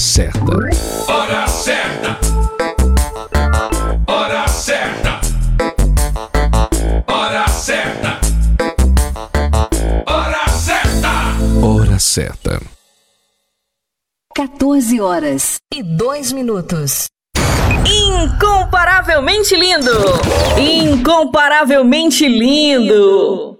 Certa. Hora certa. Hora certa. Hora certa. Hora certa. Hora certa. 14 horas. e dois minutos. Incomparavelmente lindo! Incomparavelmente lindo!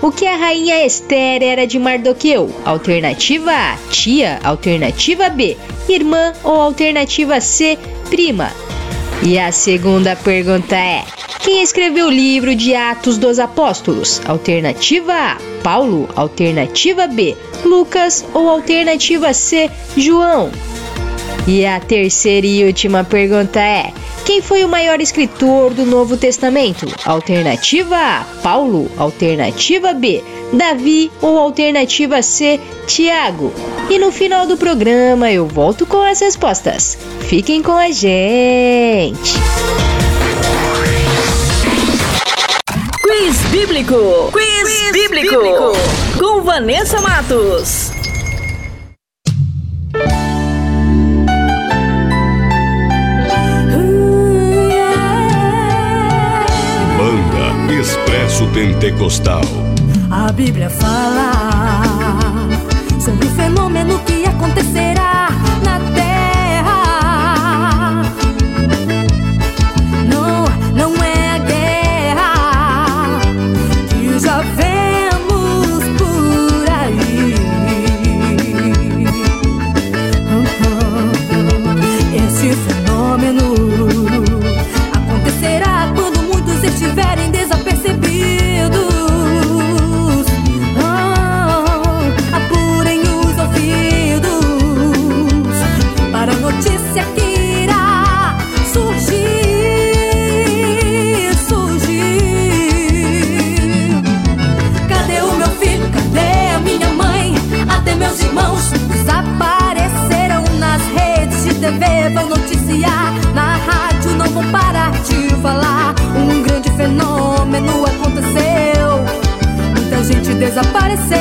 O que a rainha Esther era de Mardoqueu? Alternativa A, tia. Alternativa B, irmã. Ou alternativa C, prima? E a segunda pergunta é: quem escreveu o livro de Atos dos Apóstolos? Alternativa A: Paulo. Alternativa B: Lucas. Ou alternativa C: João? E a terceira e última pergunta é: quem foi o maior escritor do Novo Testamento? Alternativa A: Paulo. Alternativa B: Davi. Ou alternativa C: Tiago? E no final do programa eu volto com as respostas. Fiquem com a gente! Quiz Bíblico. Quiz, bíblico. Com Vanessa Matos. Pentecostal. A Bíblia fala sobre o fenômeno que acontecerá desapareceu.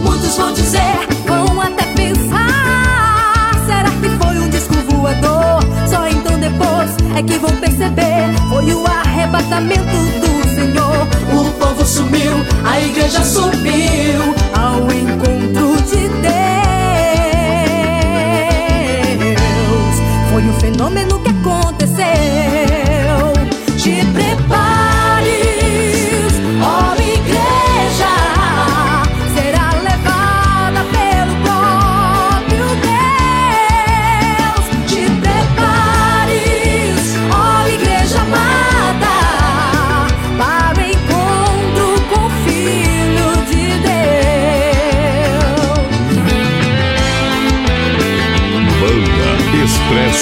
Muitos vão dizer, vão até pensar. Será que foi um disco voador? Só então depois é que vão perceber. Foi o arrebatamento do Senhor. O povo sumiu, a igreja subiu ao encontro de Deus. Foi um fenômeno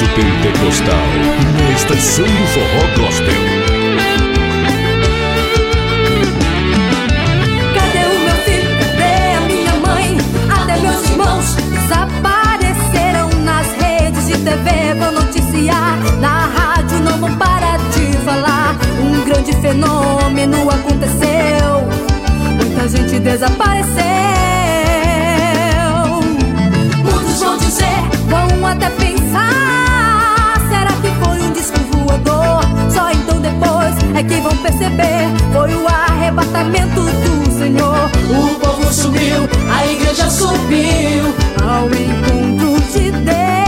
Pentecostal. Na estação do Forró Gospel. Cadê o meu filho? Cadê a minha mãe? Até meus irmãos desapareceram nas redes de TV. Vão noticiar na rádio, não vão parar de falar. Um grande fenômeno aconteceu. Muita gente desapareceu. Muitos vão dizer, vão até pensar. É que vão perceber. Foi o arrebatamento do Senhor. O povo subiu, a igreja subiu ao encontro de Deus.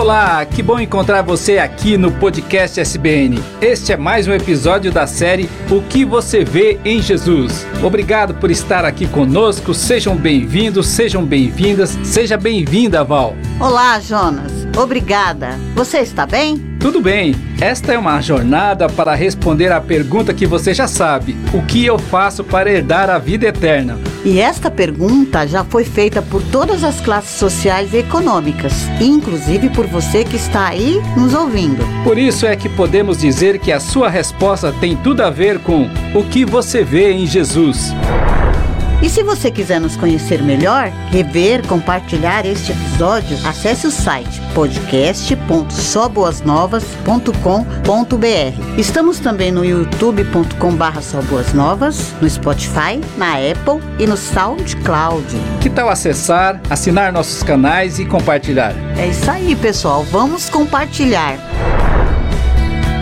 Olá, que bom encontrar você aqui no podcast SBN. Este é mais um episódio da série O que você vê em Jesus. Obrigado por estar aqui conosco. Sejam bem-vindos, sejam bem-vindas. Seja bem-vinda, Val. Olá, Jonas. Obrigada. Você está bem? Tudo bem. Esta é uma jornada para responder à pergunta que você já sabe: o que eu faço para herdar a vida eterna? E esta pergunta já foi feita por todas as classes sociais e econômicas, inclusive por você que está aí nos ouvindo. Por isso é que podemos dizer que a sua resposta tem tudo a ver com o que você vê em Jesus. E se você quiser nos conhecer melhor, rever, compartilhar este episódio, acesse o site podcast.soboasnovas.com.br. Estamos também no youtube.com/barra Novas, no Spotify, na Apple e no SoundCloud. Que tal acessar, assinar nossos canais e compartilhar? É isso aí, pessoal. Vamos compartilhar.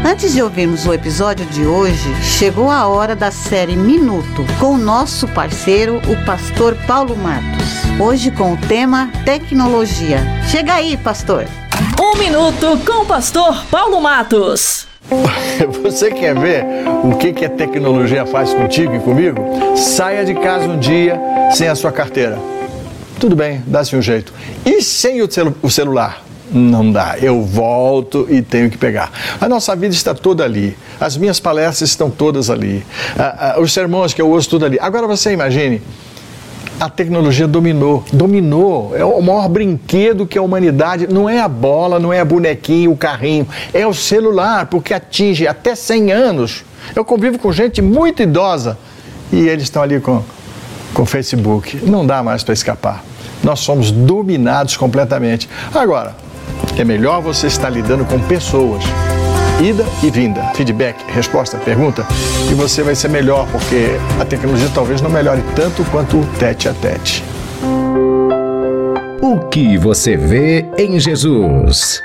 Antes de ouvirmos o episódio de hoje, chegou a hora da série Minuto, com o nosso parceiro, o pastor Paulo Matos. Hoje com o tema Tecnologia. Chega aí, pastor! Um minuto com o pastor Paulo Matos. Você quer ver o que, que a tecnologia faz contigo e comigo? Saia de casa um dia sem a sua carteira. Tudo bem, dá-se um jeito. E sem o, celu o celular? Não dá, eu volto e tenho que pegar. A nossa vida está toda ali, as minhas palestras estão todas ali, os sermões que eu ouço tudo ali. Agora você imagine, a tecnologia dominou, dominou, é o maior brinquedo que a humanidade, não é a bola, não é a bonequinha, o carrinho, é o celular, porque atinge até 100 anos. Eu convivo com gente muito idosa e eles estão ali com com o Facebook. Não dá mais para escapar. Nós somos dominados completamente. Agora, é melhor você estar lidando com pessoas. Ida e vinda, feedback, resposta, pergunta, e você vai ser melhor, porque a tecnologia talvez não melhore tanto quanto o tete a tete. O que você vê em Jesus?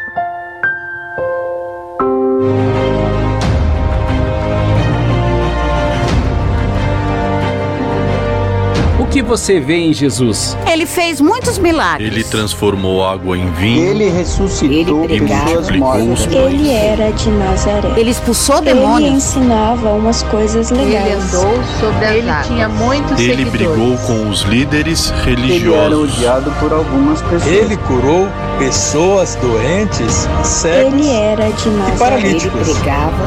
Que você vê em Jesus? Ele fez muitos milagres. Ele transformou água em vinho. Ele ressuscitou Ele pessoas multiplicou os mortas. pães. Ele era de Nazaré. Ele expulsou Ele demônios. ensinava umas coisas legais. sobre Ele tinha muitos Ele seguidores. brigou com os líderes Ele era religiosos. odiado por algumas pessoas. Ele curou pessoas doentes, cegos Ele era de e Nazaré. paralíticos.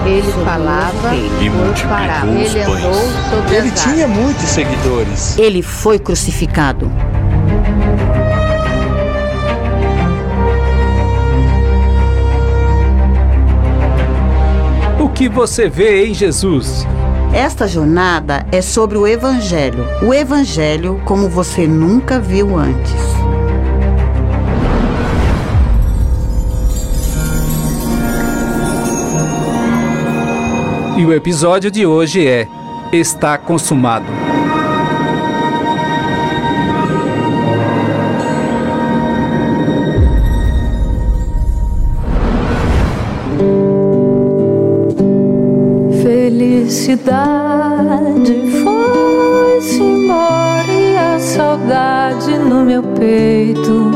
Ele falava E multiplicou os Ele pães. andou sobre Ele as tinha águas. muitos seguidores. Ele foi crucificado. O que você vê em Jesus? Esta jornada é sobre o Evangelho. O Evangelho como você nunca viu antes. E o episódio de hoje é Está Consumado. Felicidade foi-se embora e a saudade no meu peito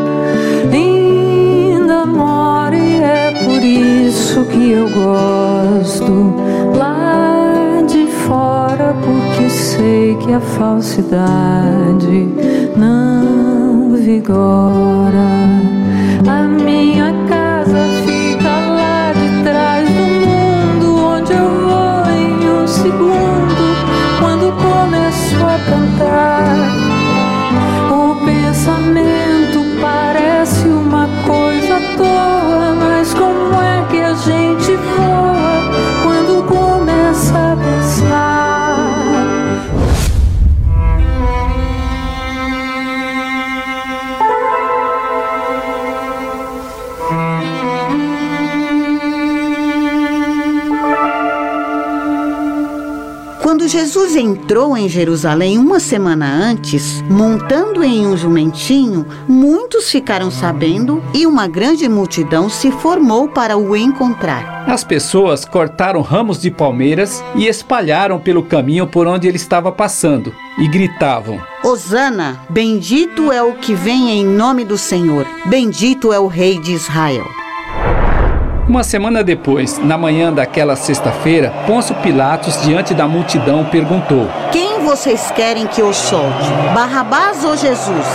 ainda mora e é por isso que eu gosto lá de fora porque sei que a falsidade não vigora. A minha casa segundo quando começo a cantar. O pensamento Jesus entrou em Jerusalém uma semana antes, montando em um jumentinho, muitos ficaram sabendo e uma grande multidão se formou para o encontrar. As pessoas cortaram ramos de palmeiras e espalharam pelo caminho por onde ele estava passando e gritavam: Hosana, bendito é o que vem em nome do Senhor, bendito é o Rei de Israel. Uma semana depois, na manhã daquela sexta-feira, Pôncio Pilatos, diante da multidão, perguntou: Quem vocês querem que eu solte? Barrabás ou Jesus,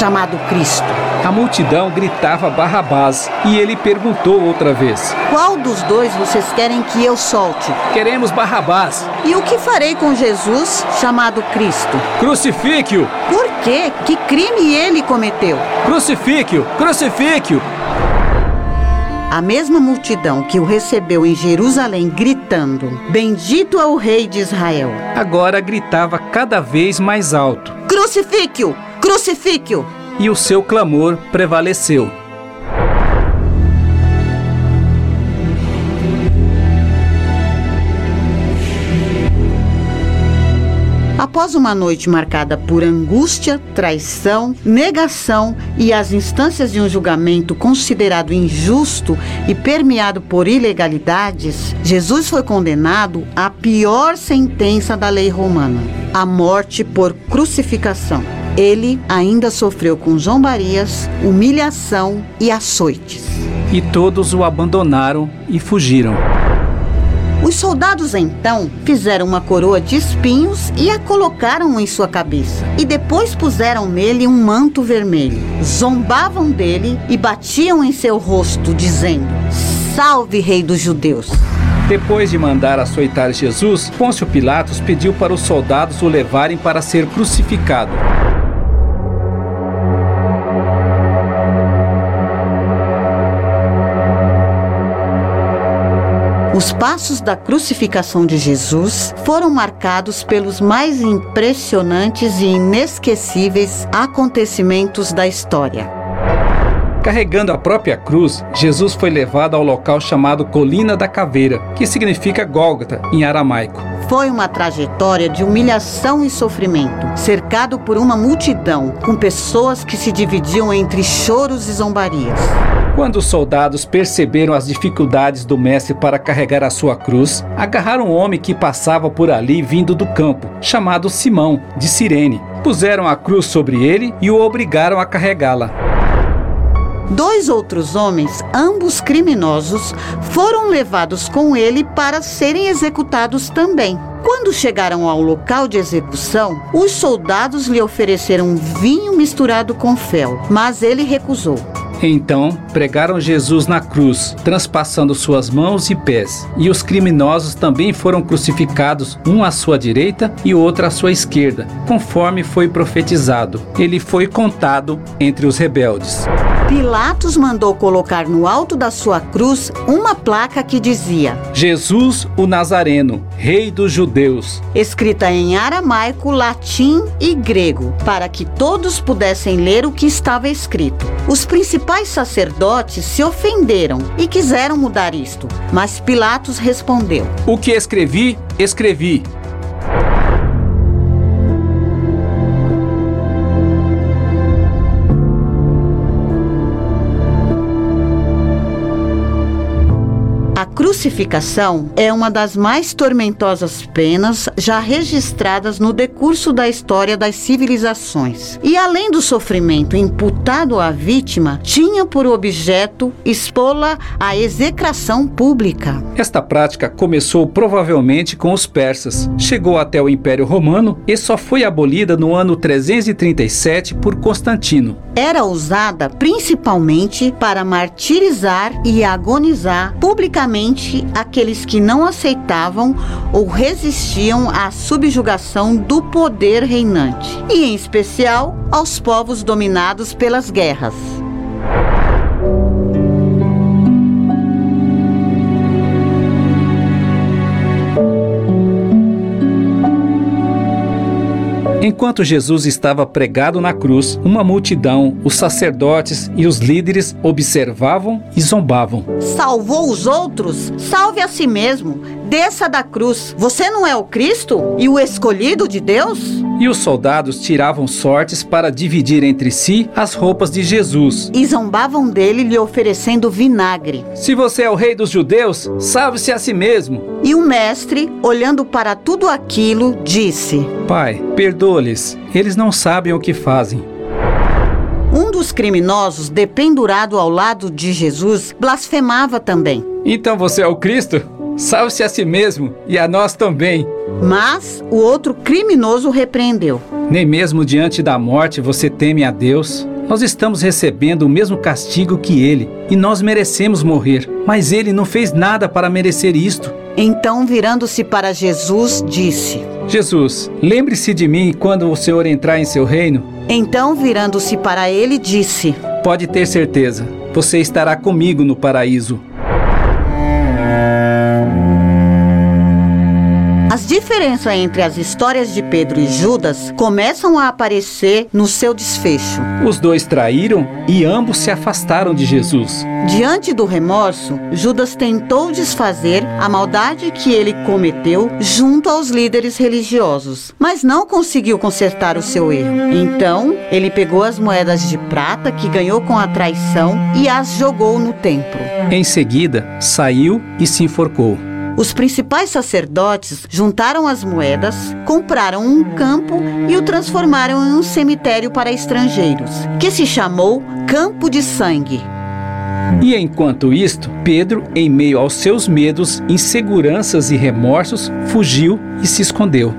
chamado Cristo? A multidão gritava Barrabás e ele perguntou outra vez: Qual dos dois vocês querem que eu solte? Queremos Barrabás. E o que farei com Jesus, chamado Cristo? Crucifique-o! Por quê? Que crime ele cometeu? Crucifique-o! Crucifique-o! A mesma multidão que o recebeu em Jerusalém gritando: Bendito é o Rei de Israel. Agora gritava cada vez mais alto. Crucifique-o! Crucifique-o! E o seu clamor prevaleceu. Após uma noite marcada por angústia, traição, negação e as instâncias de um julgamento considerado injusto e permeado por ilegalidades, Jesus foi condenado à pior sentença da lei romana: a morte por crucificação. Ele ainda sofreu com zombarias, humilhação e açoites. E todos o abandonaram e fugiram. Os soldados então fizeram uma coroa de espinhos e a colocaram em sua cabeça. E depois puseram nele um manto vermelho. Zombavam dele e batiam em seu rosto, dizendo: Salve, Rei dos Judeus! Depois de mandar açoitar Jesus, Pôncio Pilatos pediu para os soldados o levarem para ser crucificado. Os passos da crucificação de Jesus foram marcados pelos mais impressionantes e inesquecíveis acontecimentos da história. Carregando a própria cruz, Jesus foi levado ao local chamado Colina da Caveira, que significa Gólgota em aramaico. Foi uma trajetória de humilhação e sofrimento, cercado por uma multidão, com pessoas que se dividiam entre choros e zombarias. Quando os soldados perceberam as dificuldades do mestre para carregar a sua cruz, agarraram um homem que passava por ali vindo do campo, chamado Simão, de Cirene. Puseram a cruz sobre ele e o obrigaram a carregá-la. Dois outros homens, ambos criminosos, foram levados com ele para serem executados também. Quando chegaram ao local de execução, os soldados lhe ofereceram vinho misturado com fel, mas ele recusou. Então pregaram Jesus na cruz, transpassando suas mãos e pés. E os criminosos também foram crucificados, um à sua direita e outro à sua esquerda, conforme foi profetizado. Ele foi contado entre os rebeldes. Pilatos mandou colocar no alto da sua cruz uma placa que dizia: Jesus o Nazareno, Rei dos Judeus. Escrita em aramaico, latim e grego, para que todos pudessem ler o que estava escrito. Os principais sacerdotes se ofenderam e quiseram mudar isto, mas Pilatos respondeu: O que escrevi, escrevi. A crucificação é uma das mais tormentosas penas já registradas no decurso da história das civilizações. E além do sofrimento imputado à vítima, tinha por objeto expô-la à execração pública. Esta prática começou provavelmente com os persas, chegou até o Império Romano e só foi abolida no ano 337 por Constantino. Era usada principalmente para martirizar e agonizar publicamente aqueles que não aceitavam ou resistiam à subjugação do poder reinante, e em especial aos povos dominados pelas guerras. Enquanto Jesus estava pregado na cruz, uma multidão, os sacerdotes e os líderes observavam e zombavam. Salvou os outros? Salve a si mesmo. desça da cruz. Você não é o Cristo e o escolhido de Deus? E os soldados tiravam sortes para dividir entre si as roupas de Jesus. E zombavam dele, lhe oferecendo vinagre. Se você é o rei dos judeus, salve-se a si mesmo. E o mestre, olhando para tudo aquilo, disse: Pai, eles não sabem o que fazem. Um dos criminosos, dependurado ao lado de Jesus, blasfemava também. Então você é o Cristo? Salve-se a si mesmo e a nós também. Mas o outro criminoso repreendeu. Nem mesmo diante da morte você teme a Deus. Nós estamos recebendo o mesmo castigo que ele e nós merecemos morrer, mas ele não fez nada para merecer isto. Então, virando-se para Jesus, disse: Jesus, lembre-se de mim quando o Senhor entrar em seu reino. Então, virando-se para ele, disse: Pode ter certeza, você estará comigo no paraíso. Diferenças entre as histórias de Pedro e Judas começam a aparecer no seu desfecho. Os dois traíram e ambos se afastaram de Jesus. Diante do remorso, Judas tentou desfazer a maldade que ele cometeu junto aos líderes religiosos, mas não conseguiu consertar o seu erro. Então, ele pegou as moedas de prata que ganhou com a traição e as jogou no templo. Em seguida, saiu e se enforcou. Os principais sacerdotes juntaram as moedas, compraram um campo e o transformaram em um cemitério para estrangeiros, que se chamou Campo de Sangue. E enquanto isto, Pedro, em meio aos seus medos, inseguranças e remorsos, fugiu e se escondeu.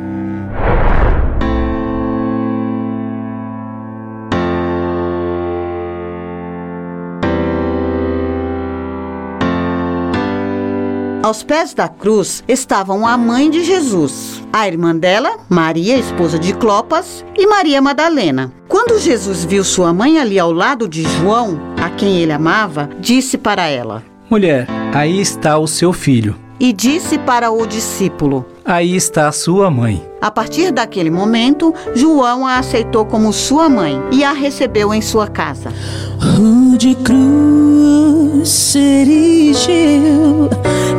Aos pés da cruz estavam a mãe de Jesus, a irmã dela, Maria, esposa de Clopas, e Maria Madalena. Quando Jesus viu sua mãe ali ao lado de João, a quem ele amava, disse para ela: Mulher, aí está o seu filho. E disse para o discípulo: Aí está a sua mãe. A partir daquele momento, João a aceitou como sua mãe e a recebeu em sua casa. Rude cruz se erigiu,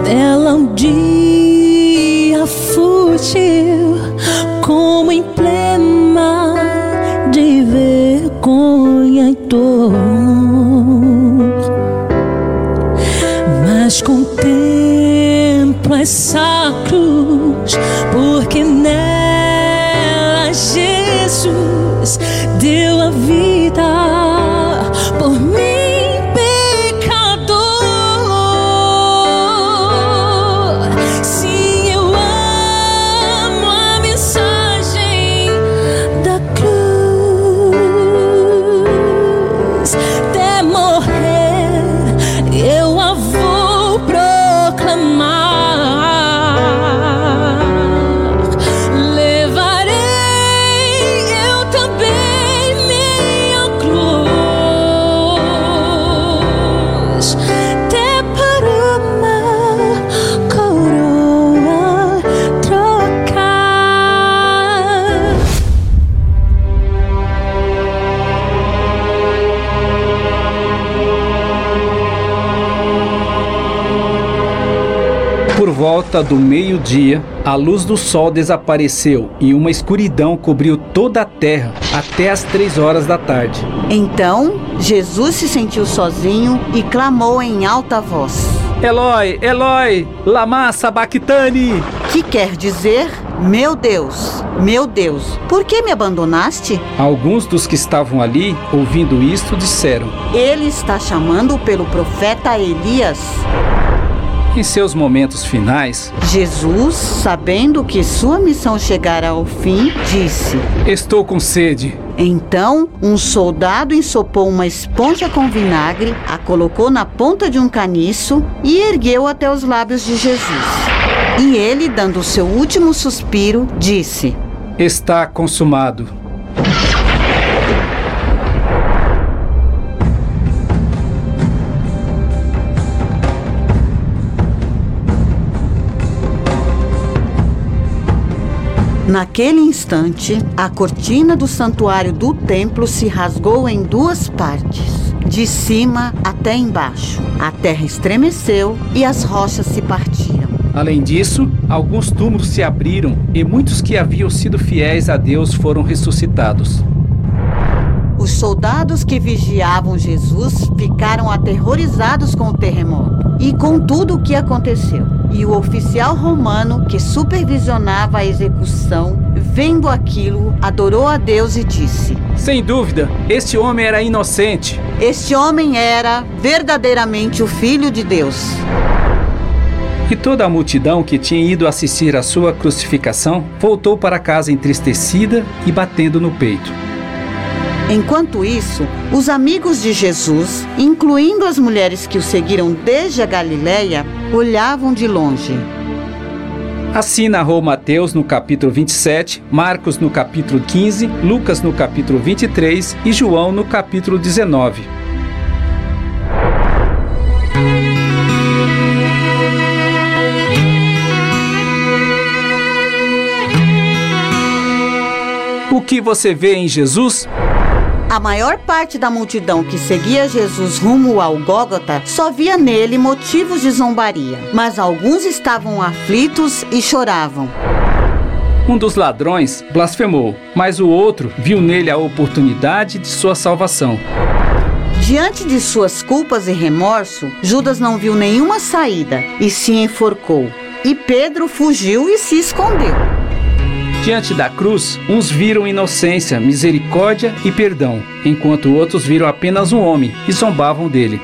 dela um dia fugiu, como emblema de vergonha e dor. Mas contemplo essa cruz, porque nela Jesus deu a vida volta do meio-dia, a luz do sol desapareceu e uma escuridão cobriu toda a terra até as três horas da tarde. Então, Jesus se sentiu sozinho e clamou em alta voz: Eloi, Eloi, lama sabachthani. Que quer dizer: Meu Deus, meu Deus, por que me abandonaste? Alguns dos que estavam ali, ouvindo isto, disseram: Ele está chamando pelo profeta Elias. Em seus momentos finais, Jesus, sabendo que sua missão chegara ao fim, disse: Estou com sede. Então, um soldado ensopou uma esponja com vinagre, a colocou na ponta de um caniço e ergueu até os lábios de Jesus. E ele, dando o seu último suspiro, disse: Está consumado. Naquele instante, a cortina do santuário do templo se rasgou em duas partes, de cima até embaixo. A terra estremeceu e as rochas se partiram. Além disso, alguns túmulos se abriram e muitos que haviam sido fiéis a Deus foram ressuscitados. Os soldados que vigiavam Jesus ficaram aterrorizados com o terremoto e com tudo o que aconteceu. E o oficial romano que supervisionava a execução, vendo aquilo, adorou a Deus e disse: Sem dúvida, este homem era inocente. Este homem era verdadeiramente o Filho de Deus. E toda a multidão que tinha ido assistir à sua crucificação voltou para casa entristecida e batendo no peito. Enquanto isso, os amigos de Jesus, incluindo as mulheres que o seguiram desde a Galiléia, olhavam de longe. Assim narrou Mateus no capítulo 27, Marcos no capítulo 15, Lucas no capítulo 23 e João no capítulo 19. O que você vê em Jesus? A maior parte da multidão que seguia Jesus rumo ao Gólgota só via nele motivos de zombaria, mas alguns estavam aflitos e choravam. Um dos ladrões blasfemou, mas o outro viu nele a oportunidade de sua salvação. Diante de suas culpas e remorso, Judas não viu nenhuma saída e se enforcou. E Pedro fugiu e se escondeu. Diante da cruz, uns viram inocência, misericórdia e perdão, enquanto outros viram apenas um homem e zombavam dele.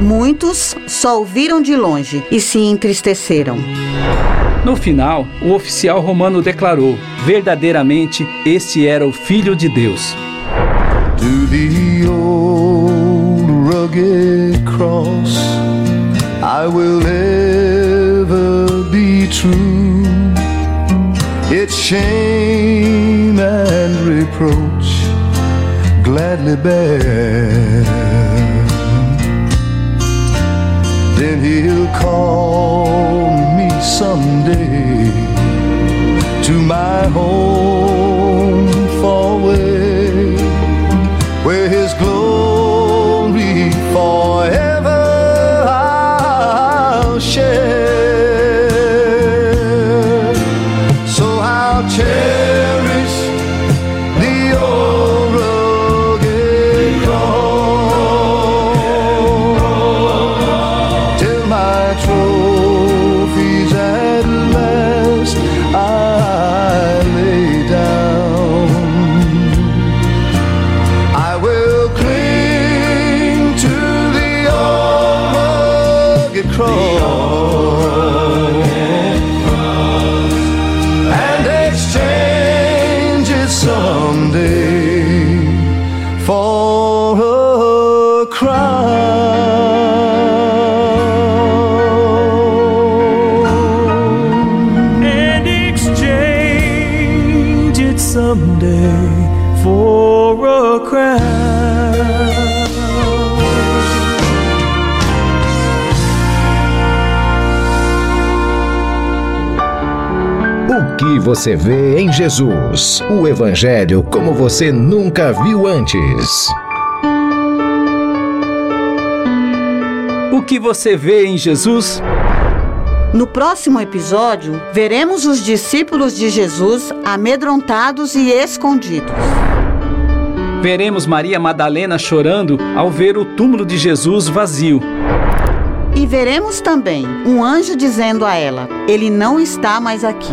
Muitos só o viram de longe e se entristeceram. No final, o oficial romano declarou: verdadeiramente este era o Filho de Deus. To the old rugged cross, I will ever be true. Its shame and reproach gladly bear. Then he'll call me someday to my home você vê em Jesus? O Evangelho como você nunca viu antes. O que você vê em Jesus? No próximo episódio, veremos os discípulos de Jesus amedrontados e escondidos. Veremos Maria Madalena chorando ao ver o túmulo de Jesus vazio. E veremos também um anjo dizendo a ela: Ele não está mais aqui.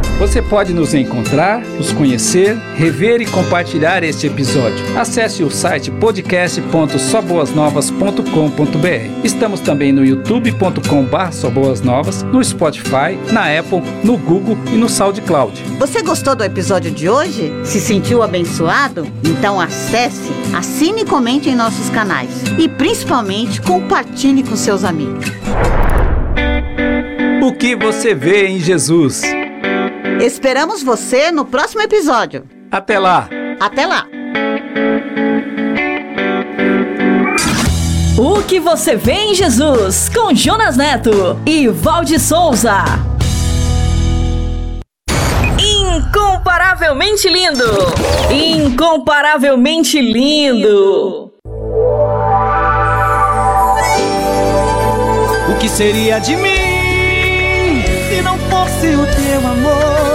Você pode nos encontrar, nos conhecer, rever e compartilhar este episódio. Acesse o site podcast.soboasnovas.com.br. Estamos também no youtube.com.br soboasnovas, no Spotify, na Apple, no Google e no SoundCloud. Você gostou do episódio de hoje? Se sentiu abençoado? Então acesse, assine e comente em nossos canais. E principalmente compartilhe com seus amigos. O que você vê em Jesus? Esperamos você no próximo episódio. Até lá! Até lá! O que você vê em Jesus, com Jonas Neto e Valde Souza. Incomparavelmente lindo! Incomparavelmente lindo! O que seria de mim se não fosse o teu amor?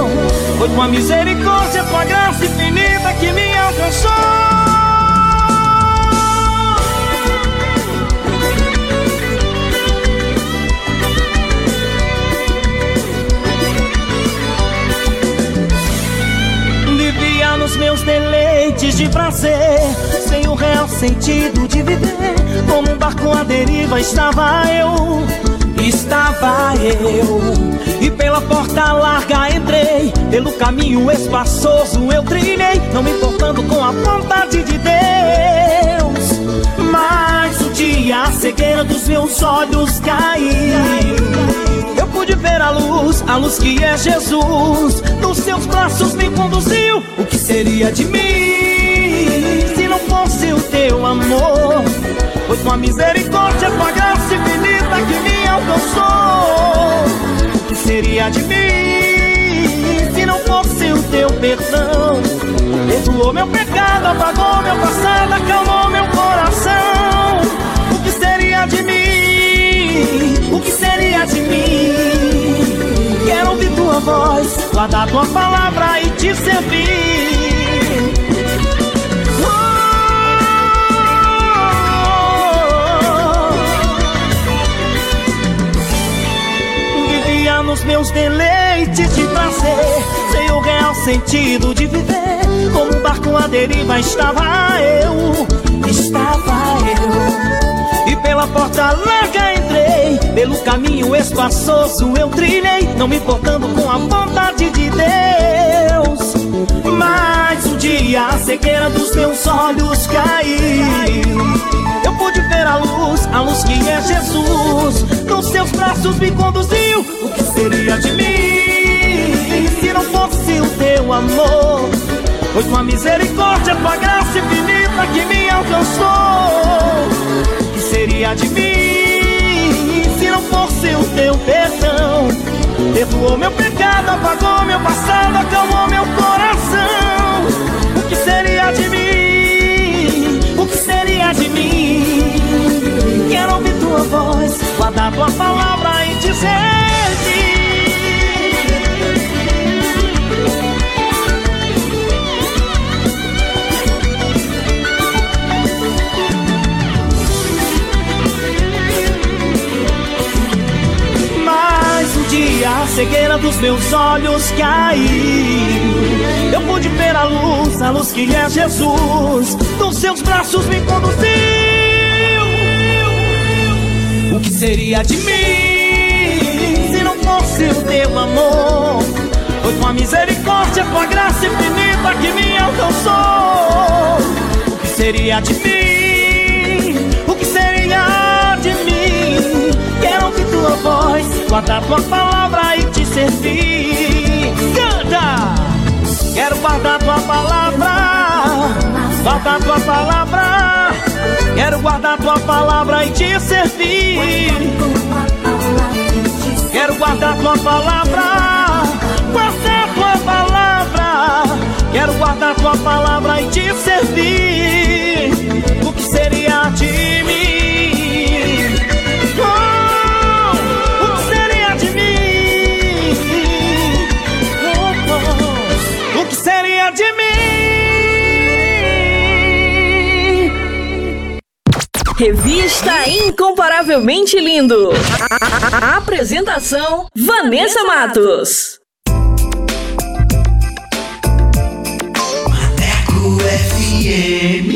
Foi tua misericórdia, tua graça infinita que me alcançou. Nos meus deleites de prazer, sem o real sentido de viver. Como um barco à deriva estava eu, estava eu. E pela porta larga entrei, pelo caminho espaçoso eu trilhei, não me importando com a vontade de Deus. Mas um dia a cegueira dos meus olhos caiu. Eu pude ver a luz, a luz que é Jesus. Nos seus braços me conduziu. O que seria de mim se não fosse o teu amor? Foi tua misericórdia, tua graça infinita que me alcançou. O que seria de mim se não fosse o teu perdão? Perdoou meu pecado, apagou meu passado, acalmou meu coração. O que seria de mim? O que seria de mim? Quero ouvir tua voz, guardar tua palavra e te servir. Nos meus deleites de prazer, sem o real sentido de viver. Como um barco à deriva estava eu, estava eu. E pela porta larga entrei, pelo caminho espaçoso eu trilhei, não me importando com a vontade de Deus. Mas dia a cegueira dos meus olhos caiu. Eu pude ver a luz, a luz que é Jesus. Nos seus braços me conduziu. O que seria de mim se não fosse o teu amor? Foi tua misericórdia, tua graça infinita que me alcançou. O que seria de mim se não fosse o teu perdão? Perdoou meu pecado, apagou meu passado, acalmou meu coração. Que seria de mim? O que seria de mim? Quero ouvir tua voz, guardar tua palavra e dizer. Mas dia a cegueira dos meus olhos caiu. Eu pude ver a luz, a luz que é Jesus. Dos seus braços me conduziu. O que seria de mim se não fosse o teu amor? Foi tua misericórdia, tua graça infinita que me alcançou. O que seria de mim? Tua voz, guardar tua palavra e te servir. Canta! Quero guardar tua palavra, guardar tua palavra. Quero guardar tua palavra e te servir. Quero guardar tua palavra, guardar tua palavra. Quero guardar tua palavra e te servir. O que seria de mim? Revista Incomparavelmente Lindo. Apresentação: Vanessa Matos. Maneco FM.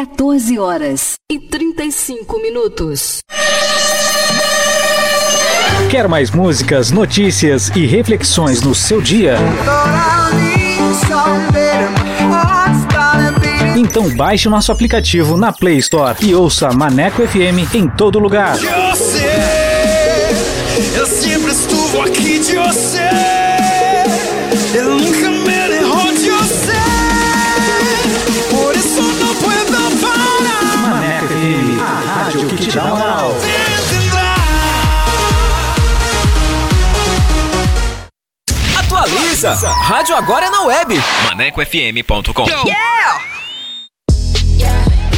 14 horas e 35 minutos. Quer mais músicas, notícias e reflexões no seu dia? Então baixe o nosso aplicativo na Play Store e ouça Maneco FM em todo lugar. De você, eu sempre estuvo aqui de você. Moral. Atualiza! Rádio agora é na web. ManecoFM.com.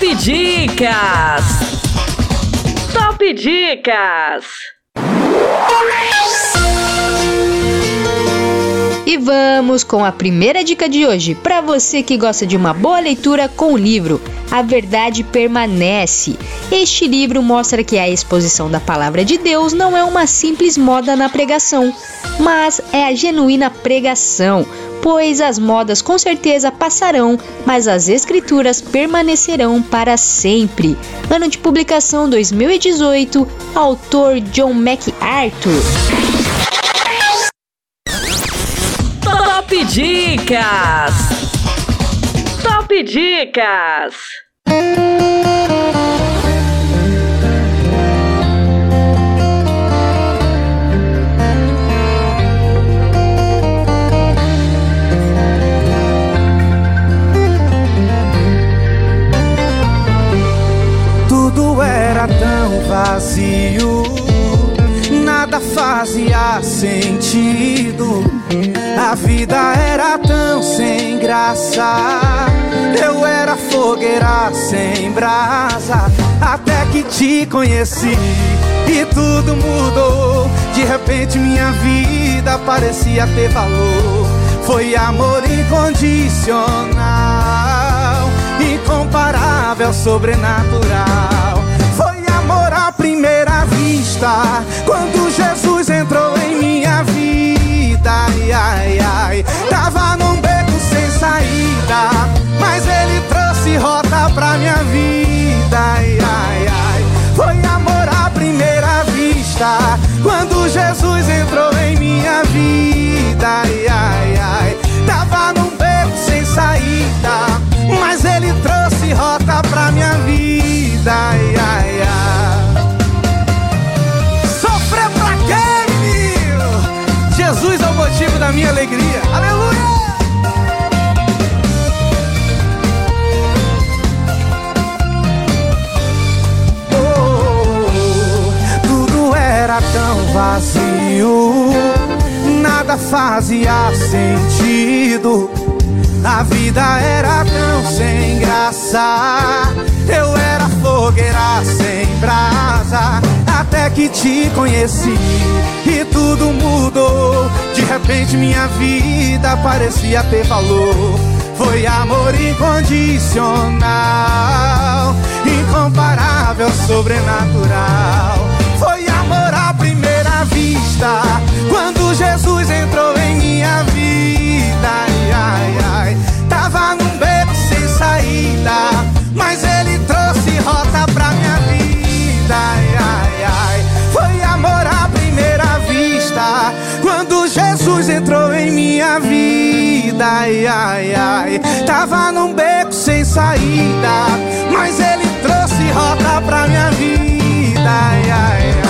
Top Dicas. Top Dicas. E vamos com a primeira dica de hoje, para você que gosta de uma boa leitura com o livro A Verdade Permanece. Este livro mostra que a exposição da palavra de Deus não é uma simples moda na pregação, mas é a genuína pregação, pois as modas com certeza passarão, mas as escrituras permanecerão para sempre. Ano de publicação 2018, autor John MacArthur. Top Dicas. Top Dicas. Era tão vazio, nada fazia sentido. A vida era tão sem graça. Eu era fogueira sem brasa. Até que te conheci e tudo mudou. De repente minha vida parecia ter valor. Foi amor incondicional, incomparável, sobrenatural. Primeira vista, quando Jesus entrou em minha vida. Ai, ai, ai, tava num beco sem saída, mas ele trouxe rota pra minha vida. Ai, ai, ai, foi amor à primeira vista, quando Jesus entrou em minha vida. Ai, ai, ai, tava num beco sem saída, mas ele trouxe rota pra minha vida. Ai, ai. Da minha alegria. Aleluia! Oh, tudo era tão vazio, nada fazia sentido. A vida era tão sem graça. Eu era fogueira sem brasa. Até que te conheci e tudo mudou. De repente minha vida parecia ter valor. Foi amor incondicional, incomparável, sobrenatural. Foi amor à primeira vista, quando Jesus entrou em minha vida. Ai, ai, ai. Tava num beco sem saída, Jesus entrou em minha vida. Ai, ai, ai. Tava num beco sem saída, mas ele trouxe rota pra minha vida. Ai, ai, ai.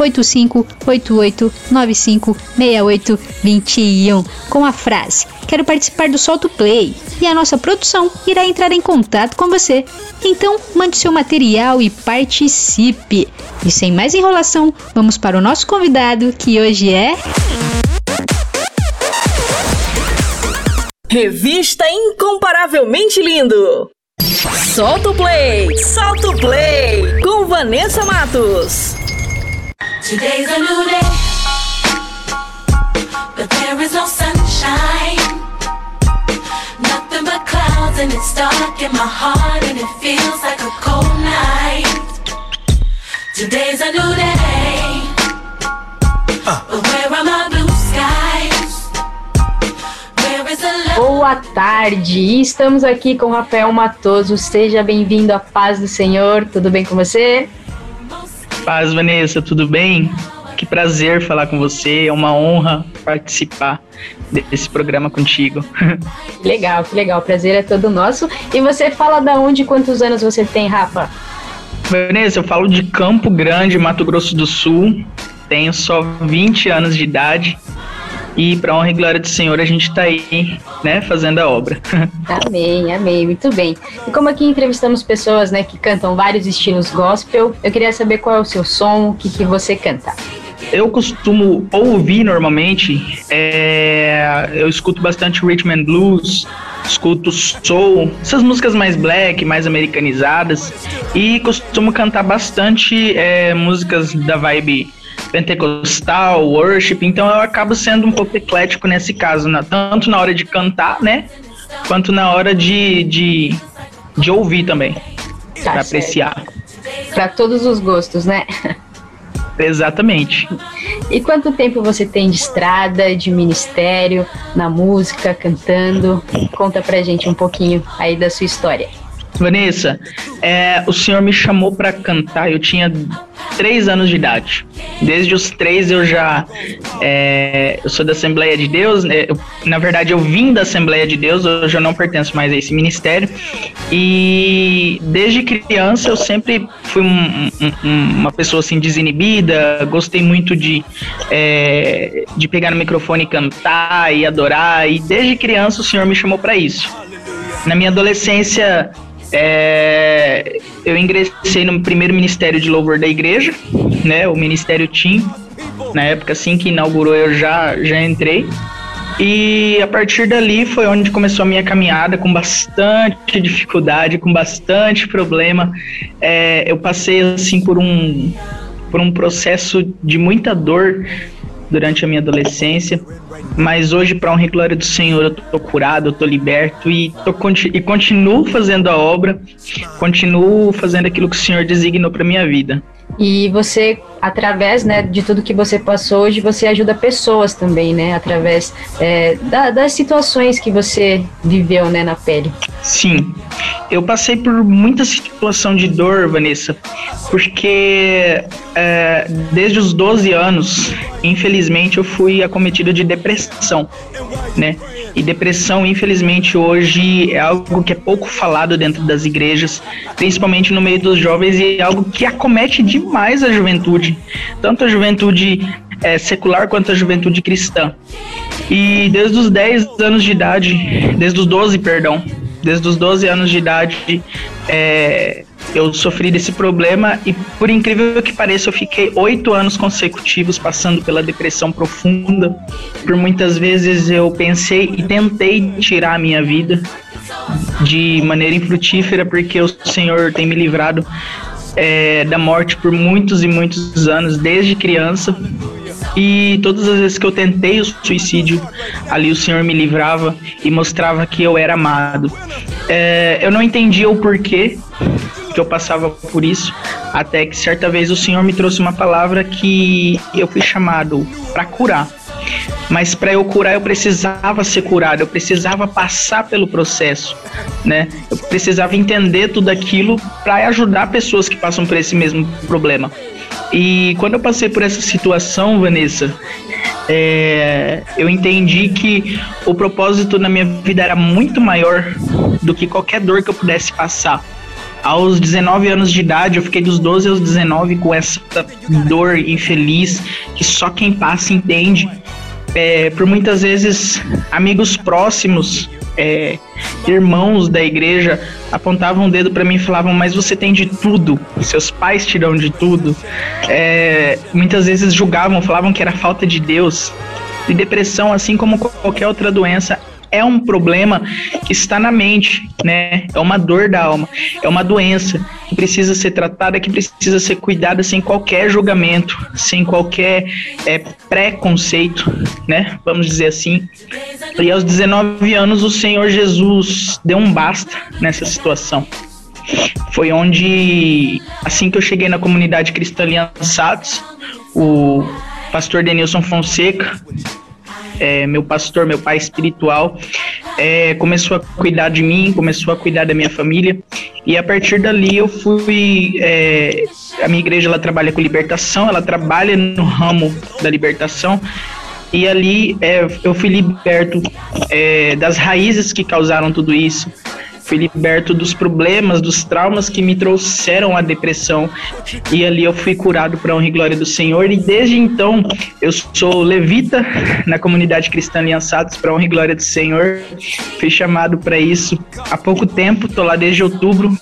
8588956821 com a frase Quero participar do Solto Play e a nossa produção irá entrar em contato com você. Então, mande seu material e participe. E sem mais enrolação, vamos para o nosso convidado que hoje é. Revista Incomparavelmente Lindo. Solta o play, solta o play com Vanessa Matos. Today's a new day, but there is no sunshine. Nothing but clouds, and it's dark in my heart, and it feels like a cold night. Today's a new day, but where are my blue skies? Where is the love? Boa tarde, estamos aqui com Rafael Matoso. Seja bem-vindo à paz do Senhor. Tudo bem com você? Paz, Vanessa, tudo bem? Que prazer falar com você, é uma honra participar desse programa contigo. Legal, que legal. O prazer é todo nosso. E você fala da onde quantos anos você tem, Rafa? Vanessa, eu falo de Campo Grande, Mato Grosso do Sul. Tenho só 20 anos de idade. E para honra e glória do Senhor, a gente tá aí, né, fazendo a obra. Amém, amém, muito bem. E como aqui entrevistamos pessoas, né, que cantam vários estilos gospel, eu queria saber qual é o seu som, o que, que você canta. Eu costumo ouvir normalmente, é, eu escuto bastante rhythm and blues, escuto soul, essas músicas mais black, mais americanizadas, e costumo cantar bastante é, músicas da vibe pentecostal, worship, então eu acabo sendo um pouco eclético nesse caso, na- tanto na hora de cantar, né, quanto na hora de, de, de ouvir também, Tá pra certo. apreciar. Para todos os gostos, né? Exatamente. E quanto tempo você tem de estrada, de ministério, na música, cantando? Conta pra gente um pouquinho aí da sua história. Vanessa, é, o senhor me chamou para cantar. Eu tinha três anos de idade. Desde os três eu já é, eu sou da Assembleia de Deus. né? Eu- na verdade, eu vim da Assembleia de Deus. Hoje eu não pertenço mais a esse ministério. E desde criança eu sempre fui um- um- um- uma pessoa assim desinibida. Gostei muito de é, de pegar no microfone e cantar e adorar. E desde criança o senhor me chamou para isso. Na minha adolescência, é, eu ingressei no primeiro ministério de louvor da igreja, né, o Ministério Team. Na época, assim que inaugurou, eu já, já entrei. E a partir dali foi onde começou a minha caminhada, com bastante dificuldade, com bastante problema. É, eu passei assim por um, por um processo de muita dor durante a minha adolescência. Mas hoje, para honra e glória do Senhor, eu tô curado, eu tô liberto e, tô, e continuo fazendo a obra, continuo fazendo aquilo que o Senhor designou para minha vida. E você através né, de tudo que você passou hoje, você ajuda pessoas também, né? Através é, da, das situações que você viveu né, na pele. Sim, eu passei por muita situação de dor, Vanessa, porque é, desde os 12 anos, infelizmente, eu fui acometido de depressão, né? E depressão, infelizmente, hoje é algo que é pouco falado dentro das igrejas, principalmente no meio dos jovens, e é algo que acomete demais a juventude, tanto a juventude é, secular quanto a juventude cristã. E desde os 10 anos de idade, desde os 12, perdão, desde os 12 anos de idade, é, eu sofri desse problema e, por incrível que pareça, eu fiquei oito anos consecutivos passando pela depressão profunda. Por muitas vezes eu pensei e tentei tirar a minha vida de maneira infrutífera, porque o Senhor tem me livrado é, da morte por muitos e muitos anos, desde criança. E todas as vezes que eu tentei o suicídio, ali o Senhor me livrava e mostrava que eu era amado. É, eu não entendia o porquê que eu passava por isso, até que certa vez o Senhor me trouxe uma palavra que eu fui chamado para curar. Mas para eu curar, eu precisava ser curado, eu precisava passar pelo processo, né? Eu precisava entender tudo aquilo para ajudar pessoas que passam por esse mesmo problema. E quando eu passei por essa situação, Vanessa, é, eu entendi que o propósito na minha vida era muito maior do que qualquer dor que eu pudesse passar. Aos 19 anos de idade, eu fiquei dos 12 aos 19 com essa dor infeliz que só quem passa entende. É, por muitas vezes, amigos próximos é, irmãos da igreja apontavam o dedo para mim e falavam: Mas você tem de tudo, seus pais te dão de tudo. É, muitas vezes julgavam, falavam que era falta de Deus. E depressão, assim como qualquer outra doença, é um problema que está na mente, né? É uma dor da alma, é uma doença que precisa ser tratada, que precisa ser cuidada sem qualquer julgamento, sem qualquer é, preconceito, né? Vamos dizer assim. E aos 19 anos o Senhor Jesus deu um basta nessa situação. Foi onde, assim que eu cheguei na comunidade cristã Aliançados, o pastor Denilson Fonseca, é, meu pastor, meu pai espiritual, é, começou a cuidar de mim, começou a cuidar da minha família. E a partir dali eu fui. É, a minha igreja ela trabalha com libertação, ela trabalha no ramo da libertação. E ali é, eu fui liberto é, das raízes que causaram tudo isso fui liberto dos problemas, dos traumas que me trouxeram a depressão. E ali eu fui curado para honra e glória do Senhor. E desde então eu sou levita na comunidade cristã Aliançados para honra e glória do Senhor. Fui chamado para isso há pouco tempo, tô lá desde outubro